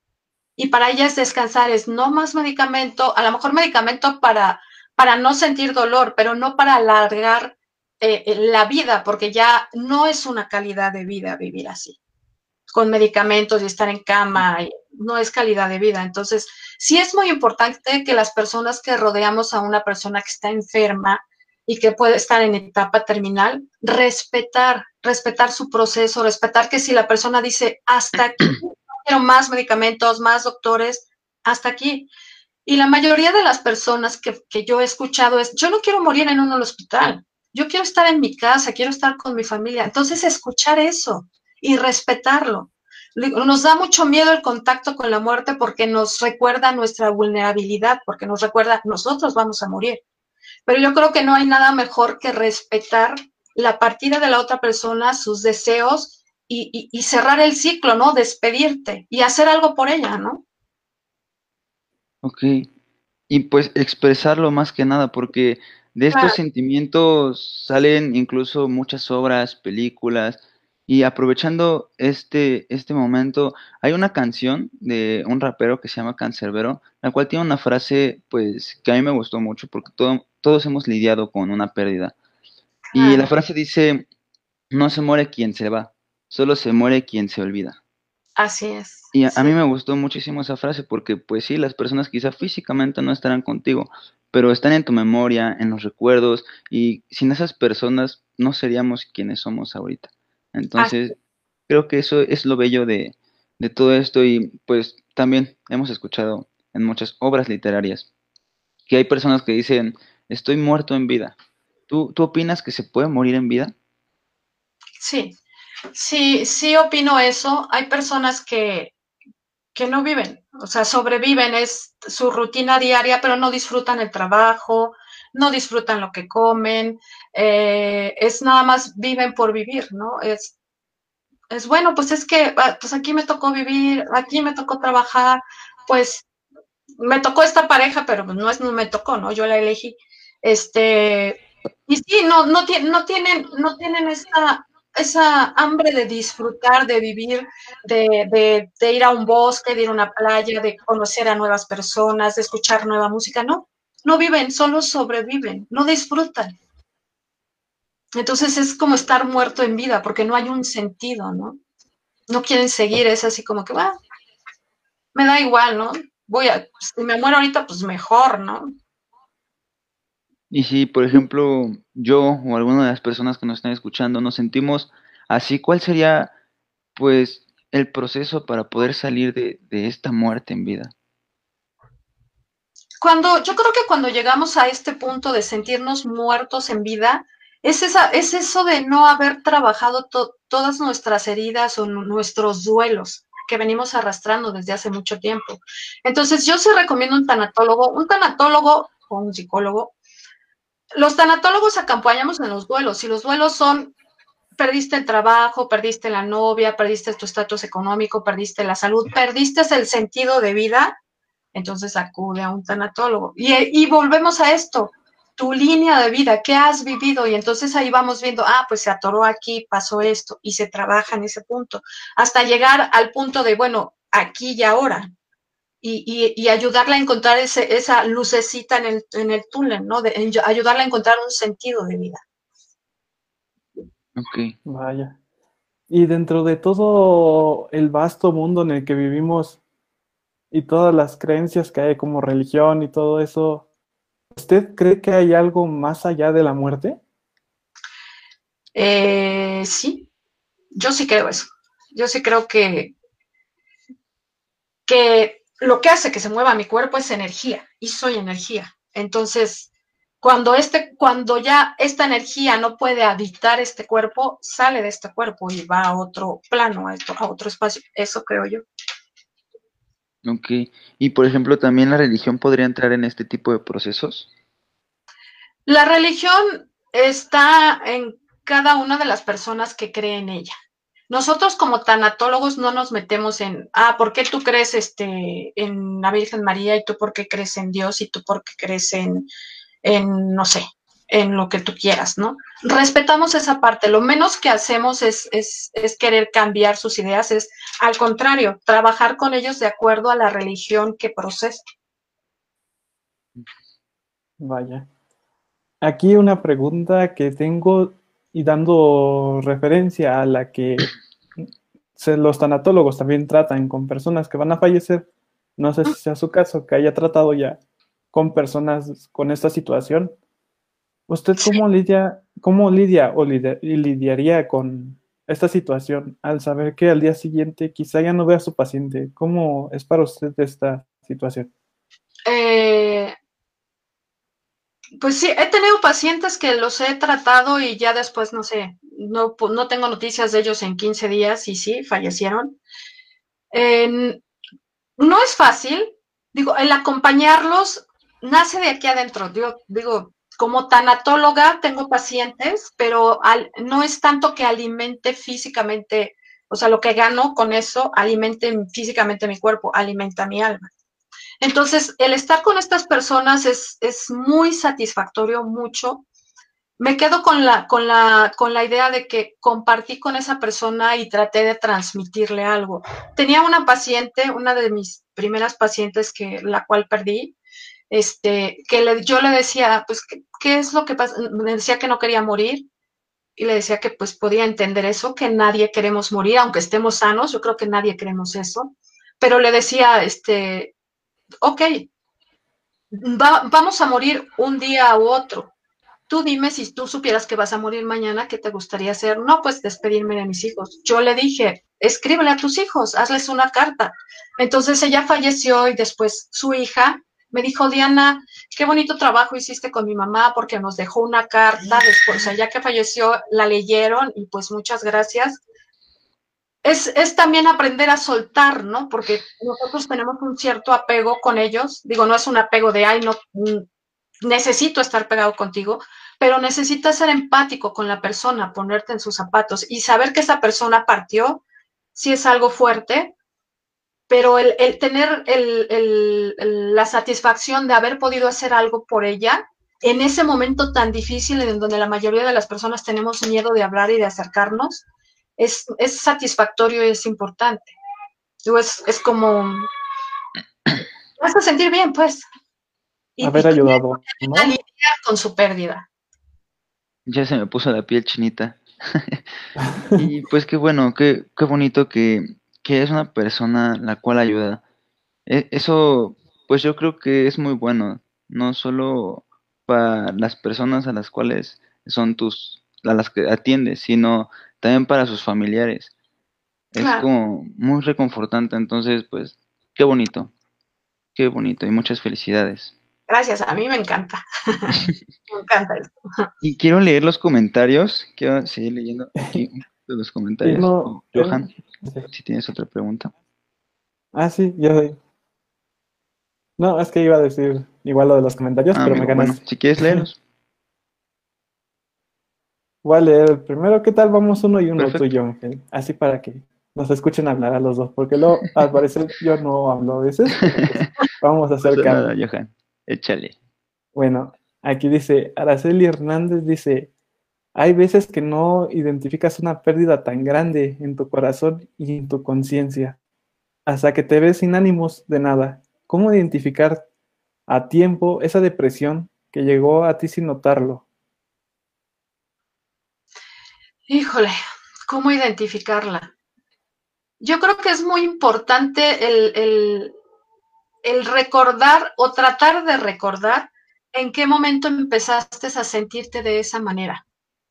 Y para ella es descansar, es no más medicamento, a lo mejor medicamento para, para no sentir dolor, pero no para alargar eh, eh, la vida, porque ya no es una calidad de vida vivir así, con medicamentos y estar en cama, no es calidad de vida. Entonces, sí es muy importante que las personas que rodeamos a una persona que está enferma, y que puede estar en etapa terminal, respetar, respetar su proceso, respetar que si la persona dice hasta aquí, quiero más medicamentos, más doctores, hasta aquí. Y la mayoría de las personas que, que yo he escuchado es, yo no quiero morir en un hospital, yo quiero estar en mi casa, quiero estar con mi familia. Entonces, escuchar eso y respetarlo. Nos da mucho miedo el contacto con la muerte porque nos recuerda nuestra vulnerabilidad, porque nos recuerda, nosotros vamos a morir. Pero yo creo que no hay nada mejor que respetar la partida de la otra persona, sus deseos y, y cerrar el ciclo, ¿no? Despedirte y hacer algo por ella, ¿no? Ok. Y pues expresarlo más que nada, porque de estos Claro. sentimientos salen incluso muchas obras, películas, y aprovechando este, este momento, hay una canción de un rapero que se llama Cancerbero, la cual tiene una frase, pues, que a mí me gustó mucho, porque todo- todos hemos lidiado con una pérdida. Y la frase dice, no se muere quien se va, solo se muere quien se olvida. Así es. Y a, mí me gustó muchísimo esa frase porque, pues sí, las personas quizá físicamente no estarán contigo, pero están en tu memoria, en los recuerdos, y sin esas personas no seríamos quienes somos ahorita. Entonces, creo que eso es lo bello de, de todo esto y pues también hemos escuchado en muchas obras literarias que hay personas que dicen, estoy muerto en vida. ¿Tú, tú opinas que se puede morir en vida? Sí, sí, sí opino eso. Hay personas que, que no viven, o sea, sobreviven, es su rutina diaria, pero no disfrutan el trabajo, no disfrutan lo que comen, eh, es nada más viven por vivir, ¿no? Es, es bueno, pues es que, ah, pues aquí me tocó vivir, aquí me tocó trabajar, pues me tocó esta pareja, pero no es, no me tocó, ¿no? Yo la elegí. Este, y sí, no, no, no tienen, no tienen esa, esa hambre de disfrutar, de vivir, de, de, de ir a un bosque, de ir a una playa, de conocer a nuevas personas, de escuchar nueva música, no, no viven, solo sobreviven, no disfrutan. Entonces es como estar muerto en vida, porque no hay un sentido, ¿no? No quieren seguir, es así como que, va, me da igual, ¿no? Voy a, si me muero ahorita, pues mejor, ¿no? Y si, por ejemplo, yo o alguna de las personas que nos están escuchando nos sentimos así, ¿cuál sería, pues, el proceso para poder salir de, esta muerte en vida? Cuando, yo creo que cuando llegamos a este punto de sentirnos muertos en vida, es, esa, es eso de no haber trabajado to- todas nuestras heridas o nu- nuestros duelos que venimos arrastrando desde hace mucho tiempo. Entonces, yo sí recomiendo un tanatólogo, un tanatólogo o un psicólogo. Los tanatólogos acompañamos en los duelos y los duelos son perdiste el trabajo, perdiste la novia, perdiste tu estatus económico, perdiste la salud, perdiste el sentido de vida, entonces acude a un tanatólogo. Y, y volvemos a esto, tu línea de vida, ¿qué has vivido? Y entonces ahí vamos viendo, ah, pues se atoró aquí, pasó esto, y se trabaja en ese punto, hasta llegar al punto de, bueno, aquí y ahora. Y, y, y ayudarla a encontrar ese, esa lucecita en el, en el túnel, ¿no? De, en, ayudarla a encontrar un sentido de vida. Ok. Vaya. Y dentro de todo el vasto mundo en el que vivimos y todas las creencias que hay como religión y todo eso, ¿usted cree que hay algo más allá de la muerte? Eh, sí, yo sí creo eso. Yo sí creo que, que lo que hace que se mueva mi cuerpo es energía y soy energía. Entonces, cuando, este, cuando ya esta energía no puede habitar este cuerpo, sale de este cuerpo y va a otro plano, a, esto, a otro espacio. Eso creo yo. Ok. Y por ejemplo, también la religión podría entrar en este tipo de procesos. La religión está en cada una de las personas que cree en ella. Nosotros como tanatólogos no nos metemos en, ah, ¿por qué tú crees este, en la Virgen María y tú por qué crees en Dios y tú por qué crees en, en no sé, en lo que tú quieras, ¿no? Respetamos esa parte. Lo menos que hacemos es, es, es querer cambiar sus ideas, es al contrario, trabajar con ellos de acuerdo a la religión que procesa. Vaya. Aquí una pregunta que tengo y dando referencia a la que los tanatólogos también tratan con personas que van a fallecer. No sé si sea su caso, que haya tratado ya con personas con esta situación. ¿Usted cómo lidia, cómo lidia o lidia- lidiaría con esta situación al saber que al día siguiente quizá ya no vea a su paciente? ¿Cómo es para usted esta situación? Eh, pues sí, he tenido pacientes que los he tratado y ya después, no sé, no, no tengo noticias de ellos en 15 días y sí, fallecieron. No es fácil, digo, el acompañarlos nace de aquí adentro. Yo digo, como tanatóloga tengo pacientes, pero al- no es tanto que alimente físicamente, o sea, lo que gano con eso, alimente físicamente mi cuerpo, alimenta mi alma. Entonces, el estar con estas personas es, es muy satisfactorio, mucho. Me quedo con la, con, la, con la idea de que compartí con esa persona y traté de transmitirle algo. Tenía una paciente, una de mis primeras pacientes que la cual perdí, este, que le, yo le decía, pues, ¿qué, ¿qué, es lo que pasa? Me decía que no quería morir y le decía que pues podía entender eso, que nadie queremos morir, aunque estemos sanos, yo creo que nadie queremos eso, pero le decía, este, ok, va, vamos a morir un día u otro. Tú dime si tú supieras que vas a morir mañana, ¿qué te gustaría hacer? No, pues despedirme de mis hijos. Yo le dije, escríbele a tus hijos, hazles una carta. Entonces ella falleció y después su hija me dijo, Diana, qué bonito trabajo hiciste con mi mamá porque nos dejó una carta después, o sea, ya que falleció, la leyeron y pues muchas gracias. Es, es, también aprender a soltar, ¿no? Porque nosotros tenemos un cierto apego con ellos. Digo, no es un apego de, ay, no, necesito estar pegado contigo, pero necesitas ser empático con la persona, ponerte en sus zapatos y saber que esa persona partió, si es algo fuerte, pero el, el tener el, el, la satisfacción de haber podido hacer algo por ella en ese momento tan difícil en donde la mayoría de las personas tenemos miedo de hablar y de acercarnos, es, es satisfactorio y es importante. Digo, es, es como, vas a sentir bien, pues. Y, haber ayudado. ¿no? A con su pérdida. Ya se me puso la piel chinita. y pues qué bueno, qué, qué bonito que, que, es una persona la cual ayuda. E, eso, pues yo creo que es muy bueno, no solo para las personas a las cuales son tus, a las que atiendes, sino también para sus familiares. Es claro. como muy reconfortante, entonces, pues, qué bonito, qué bonito y muchas felicidades. Gracias, a mí me encanta. me encanta esto. Y quiero leer los comentarios, quiero seguir leyendo aquí los comentarios. No, Johan, eh, si tienes otra pregunta. Ah, sí, yo No, es que iba a decir igual lo de los comentarios, ah, pero amigo, me ganas. Bueno, si quieres leerlos. Voy a leer primero, ¿qué tal? Vamos uno y uno Perfecto. tuyo, Ángel. Así para que nos escuchen hablar a los dos, porque luego, al parecer, yo no hablo a veces. vamos a hacer nada, Johan. Échale. Bueno, aquí dice, Araceli Hernández dice, hay veces que no identificas una pérdida tan grande en tu corazón y en tu conciencia, hasta que te ves sin ánimos de nada. ¿Cómo identificar a tiempo esa depresión que llegó a ti sin notarlo? Híjole, ¿cómo identificarla? Yo creo que es muy importante el, el, recordar o tratar de recordar en qué momento empezaste a sentirte de esa manera.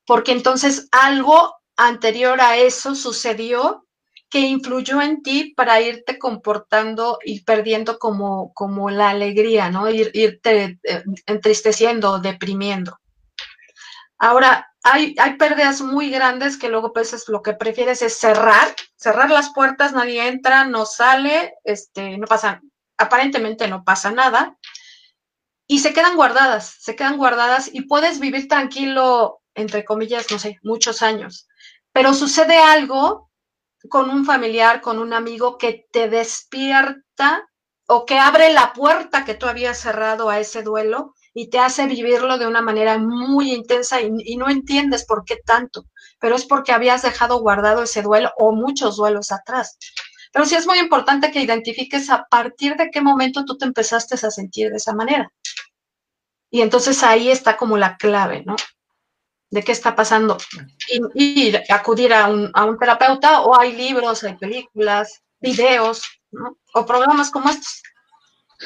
Porque entonces algo anterior a eso sucedió que influyó en ti para irte comportando y perdiendo como, como la alegría, ¿no? Ir, irte eh, entristeciendo, deprimiendo. Ahora, hay, hay pérdidas muy grandes que luego pues es lo que prefieres es cerrar, cerrar las puertas, nadie entra, no sale, este, no pasa, aparentemente no pasa nada, y se quedan guardadas, se quedan guardadas y puedes vivir tranquilo, entre comillas, no sé, muchos años. Pero sucede algo con un familiar, con un amigo que te despierta o que abre la puerta que tú habías cerrado a ese duelo y te hace vivirlo de una manera muy intensa y, no entiendes por qué tanto, pero es porque habías dejado guardado ese duelo o muchos duelos atrás. Pero sí es muy importante que identifiques a partir de qué momento tú te empezaste a sentir de esa manera. Y entonces ahí está como la clave, ¿no? De qué está pasando. Y acudir a un, a un, terapeuta o hay libros, hay películas, videos, ¿no? O programas como estos.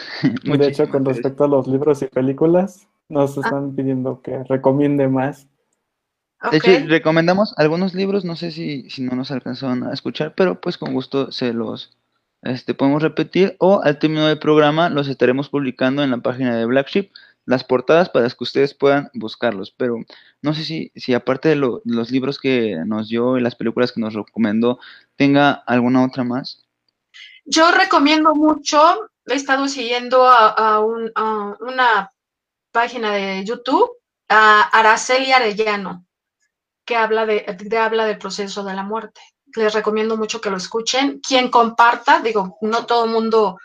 de hecho, con respecto a los libros y películas, nos están pidiendo que recomiende más. De hecho, recomendamos algunos libros, no sé si, si no nos alcanzaron a escuchar, pero pues con gusto se los este, podemos repetir o al término del programa los estaremos publicando en la página de Black Sheep, las portadas para que ustedes puedan buscarlos. Pero no sé si, si aparte de lo- los libros que nos dio y las películas que nos recomendó, tenga alguna otra más. Yo recomiendo mucho, he estado siguiendo a, un- una página de YouTube, a Araceli Arellano, que habla, de, de- habla del proceso de la muerte. Les recomiendo mucho que lo escuchen. Quien comparta, digo, no todo el mundo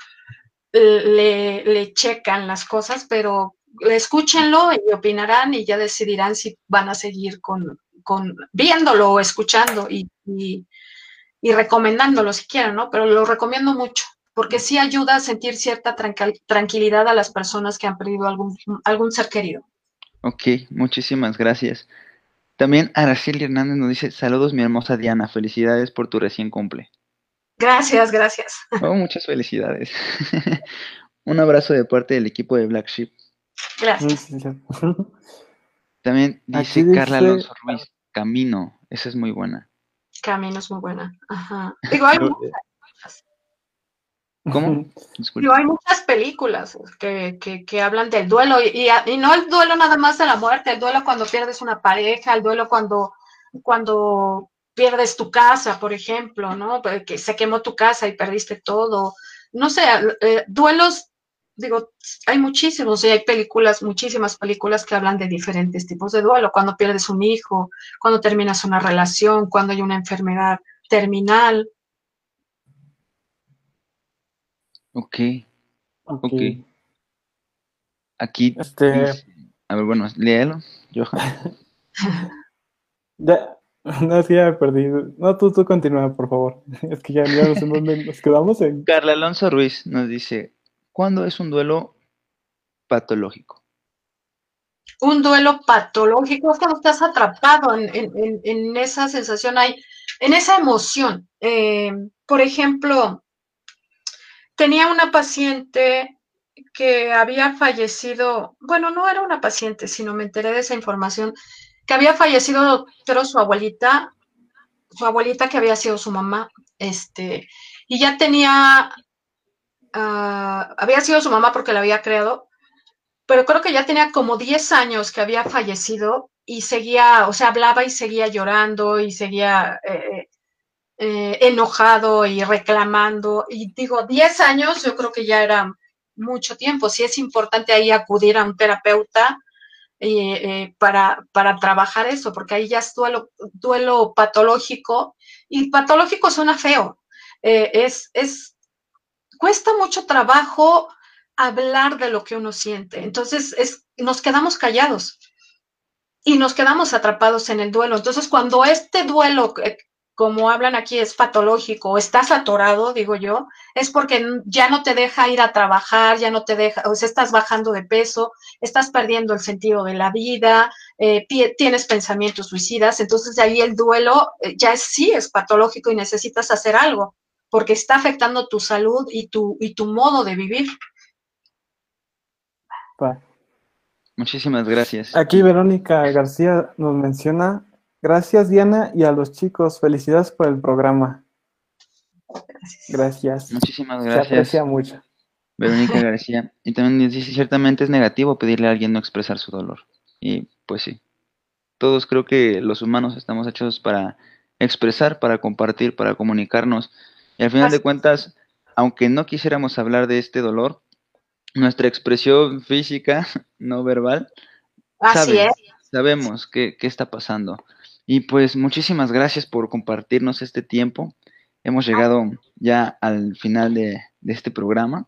le, le checan las cosas, pero escúchenlo y opinarán y ya decidirán si van a seguir con, viéndolo o escuchando y recomendándolo si quieren, ¿no? Pero lo recomiendo mucho, porque sí ayuda a sentir cierta tranquil- tranquilidad a las personas que han perdido algún, algún ser querido. Ok, muchísimas gracias. También Araceli Hernández nos dice, saludos mi hermosa Diana, felicidades por tu recién cumple. Gracias, gracias. Oh, muchas felicidades. Un abrazo de parte del equipo de Black Sheep. Gracias. También Aquí dice Carla dice- Alonso Ruiz, Camino, esa es muy buena. Camino es muy buena. Ajá. Mu- ¿Cómo? Digo, hay muchas películas que, que, que hablan del duelo y, y, y no el duelo nada más de la muerte, el duelo cuando pierdes una pareja, el duelo cuando, cuando pierdes tu casa, por ejemplo, ¿no? Que se quemó tu casa y perdiste todo. No sé, eh, duelos, digo, hay muchísimos y hay películas, muchísimas películas que hablan de diferentes tipos de duelo, cuando pierdes un hijo, cuando terminas una relación, cuando hay una enfermedad terminal. Ok, Ok. ok. Aquí Este, dice- a ver, bueno, léelo, Johan. ya, no, es que ya me perdí. No, tú, tú continúa, por favor. Es que ya, ya no sé en dónde nos quedamos. En... Carla Alonso Ruiz nos dice, ¿cuándo es un duelo patológico? un duelo patológico es cuando estás atrapado en, en- en- en esa sensación, hay, en esa emoción. Eh, por ejemplo, tenía una paciente que había fallecido, bueno, no era una paciente, sino me enteré de esa información, que había fallecido, pero su abuelita, su abuelita que había sido su mamá, este, y ya tenía, ah, había sido su mamá porque la había creado, pero creo que ya tenía como 10 años que había fallecido y seguía, o sea, hablaba y seguía llorando y seguía eh, eh, enojado y reclamando. Y digo, 10 años yo creo que ya era mucho tiempo. Sí es importante ahí acudir a un terapeuta eh, eh, para, para trabajar eso, porque ahí ya es duelo, duelo patológico y patológico suena feo. Es, es, cuesta mucho trabajo hablar de lo que uno siente. Entonces, es, nos quedamos callados y nos quedamos atrapados en el duelo. Entonces, cuando este duelo, como hablan aquí, es patológico o estás atorado, digo yo, es porque ya no te deja ir a trabajar, ya no te deja, o sea, estás bajando de peso, estás perdiendo el sentido de la vida, eh, tienes pensamientos suicidas, entonces de ahí el duelo eh, ya es, sí es patológico y necesitas hacer algo porque está afectando tu salud y tu, y tu modo de vivir. Muchísimas gracias. Aquí Verónica García nos menciona, gracias Diana y a los chicos, felicidades por el programa. Gracias. Gracias. Muchísimas Se gracias, aprecia mucho. Verónica García. Y también dice, ciertamente es negativo pedirle a alguien no expresar su dolor. Y pues sí. Todos creo que los humanos estamos hechos para expresar, para compartir, para comunicarnos. Y al final Así de cuentas, aunque no quisiéramos hablar de este dolor, nuestra expresión física, no verbal, Así sabe, es. sabemos qué, qué está pasando. Y pues muchísimas gracias por compartirnos este tiempo. Hemos llegado ya al final de, de este programa.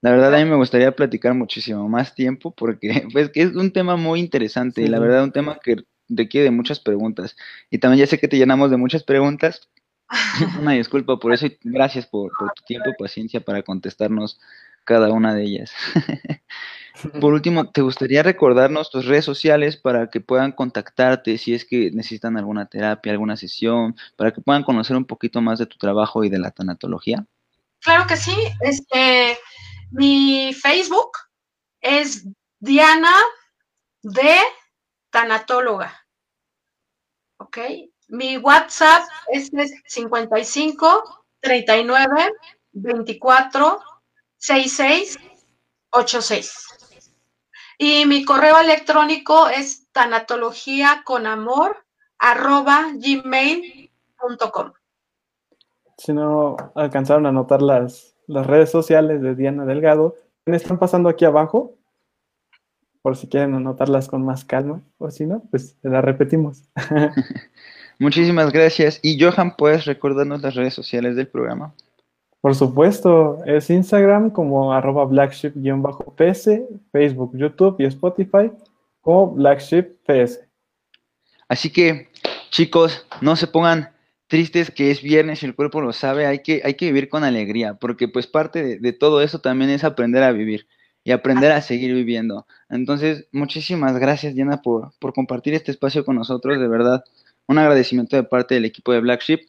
La verdad a mí me gustaría platicar muchísimo más tiempo porque pues que es un tema muy interesante y la verdad un tema que requiere de muchas preguntas. Y también ya sé que te llenamos de muchas preguntas. Una disculpa por eso y gracias por, por tu tiempo y paciencia para contestarnos cada una de ellas. Por último, ¿te gustaría recordarnos tus redes sociales para que puedan contactarte si es que necesitan alguna terapia, alguna sesión, para que puedan conocer un poquito más de tu trabajo y de la tanatología? Claro que sí. Este, mi Facebook es Diana de tanatóloga. ¿Ok? Mi WhatsApp es 55 39 24 66 86. Y mi correo electrónico es tanatología con amor arroba gmail.com. Si no alcanzaron a notar las, las redes sociales de Diana Delgado, están pasando aquí abajo, por si quieren anotarlas con más calma, o si no, pues las repetimos. Muchísimas gracias. Y Johan, ¿puedes recordarnos las redes sociales del programa? Por supuesto, es Instagram como arroba blackship-ps, Facebook, YouTube y Spotify como blackship-ps. Así que, chicos, no se pongan tristes que es viernes y el cuerpo lo sabe, hay que, hay que vivir con alegría, porque pues parte de, todo eso también es aprender a vivir y aprender a seguir viviendo. Entonces, muchísimas gracias, Diana, por, por compartir este espacio con nosotros, de verdad, un agradecimiento de parte del equipo de Black Sheep.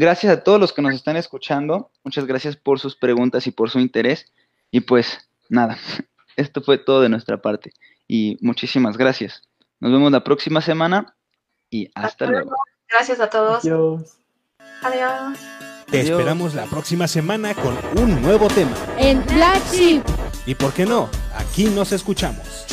Gracias a todos los que nos están escuchando, muchas gracias por sus preguntas y por su interés. Y pues nada, esto fue todo de nuestra parte y muchísimas gracias. Nos vemos la próxima semana y hasta, luego. Gracias a todos. Adiós. Adiós. Te esperamos la próxima semana con un nuevo tema. En Black Sheep. Y por qué no, aquí nos escuchamos.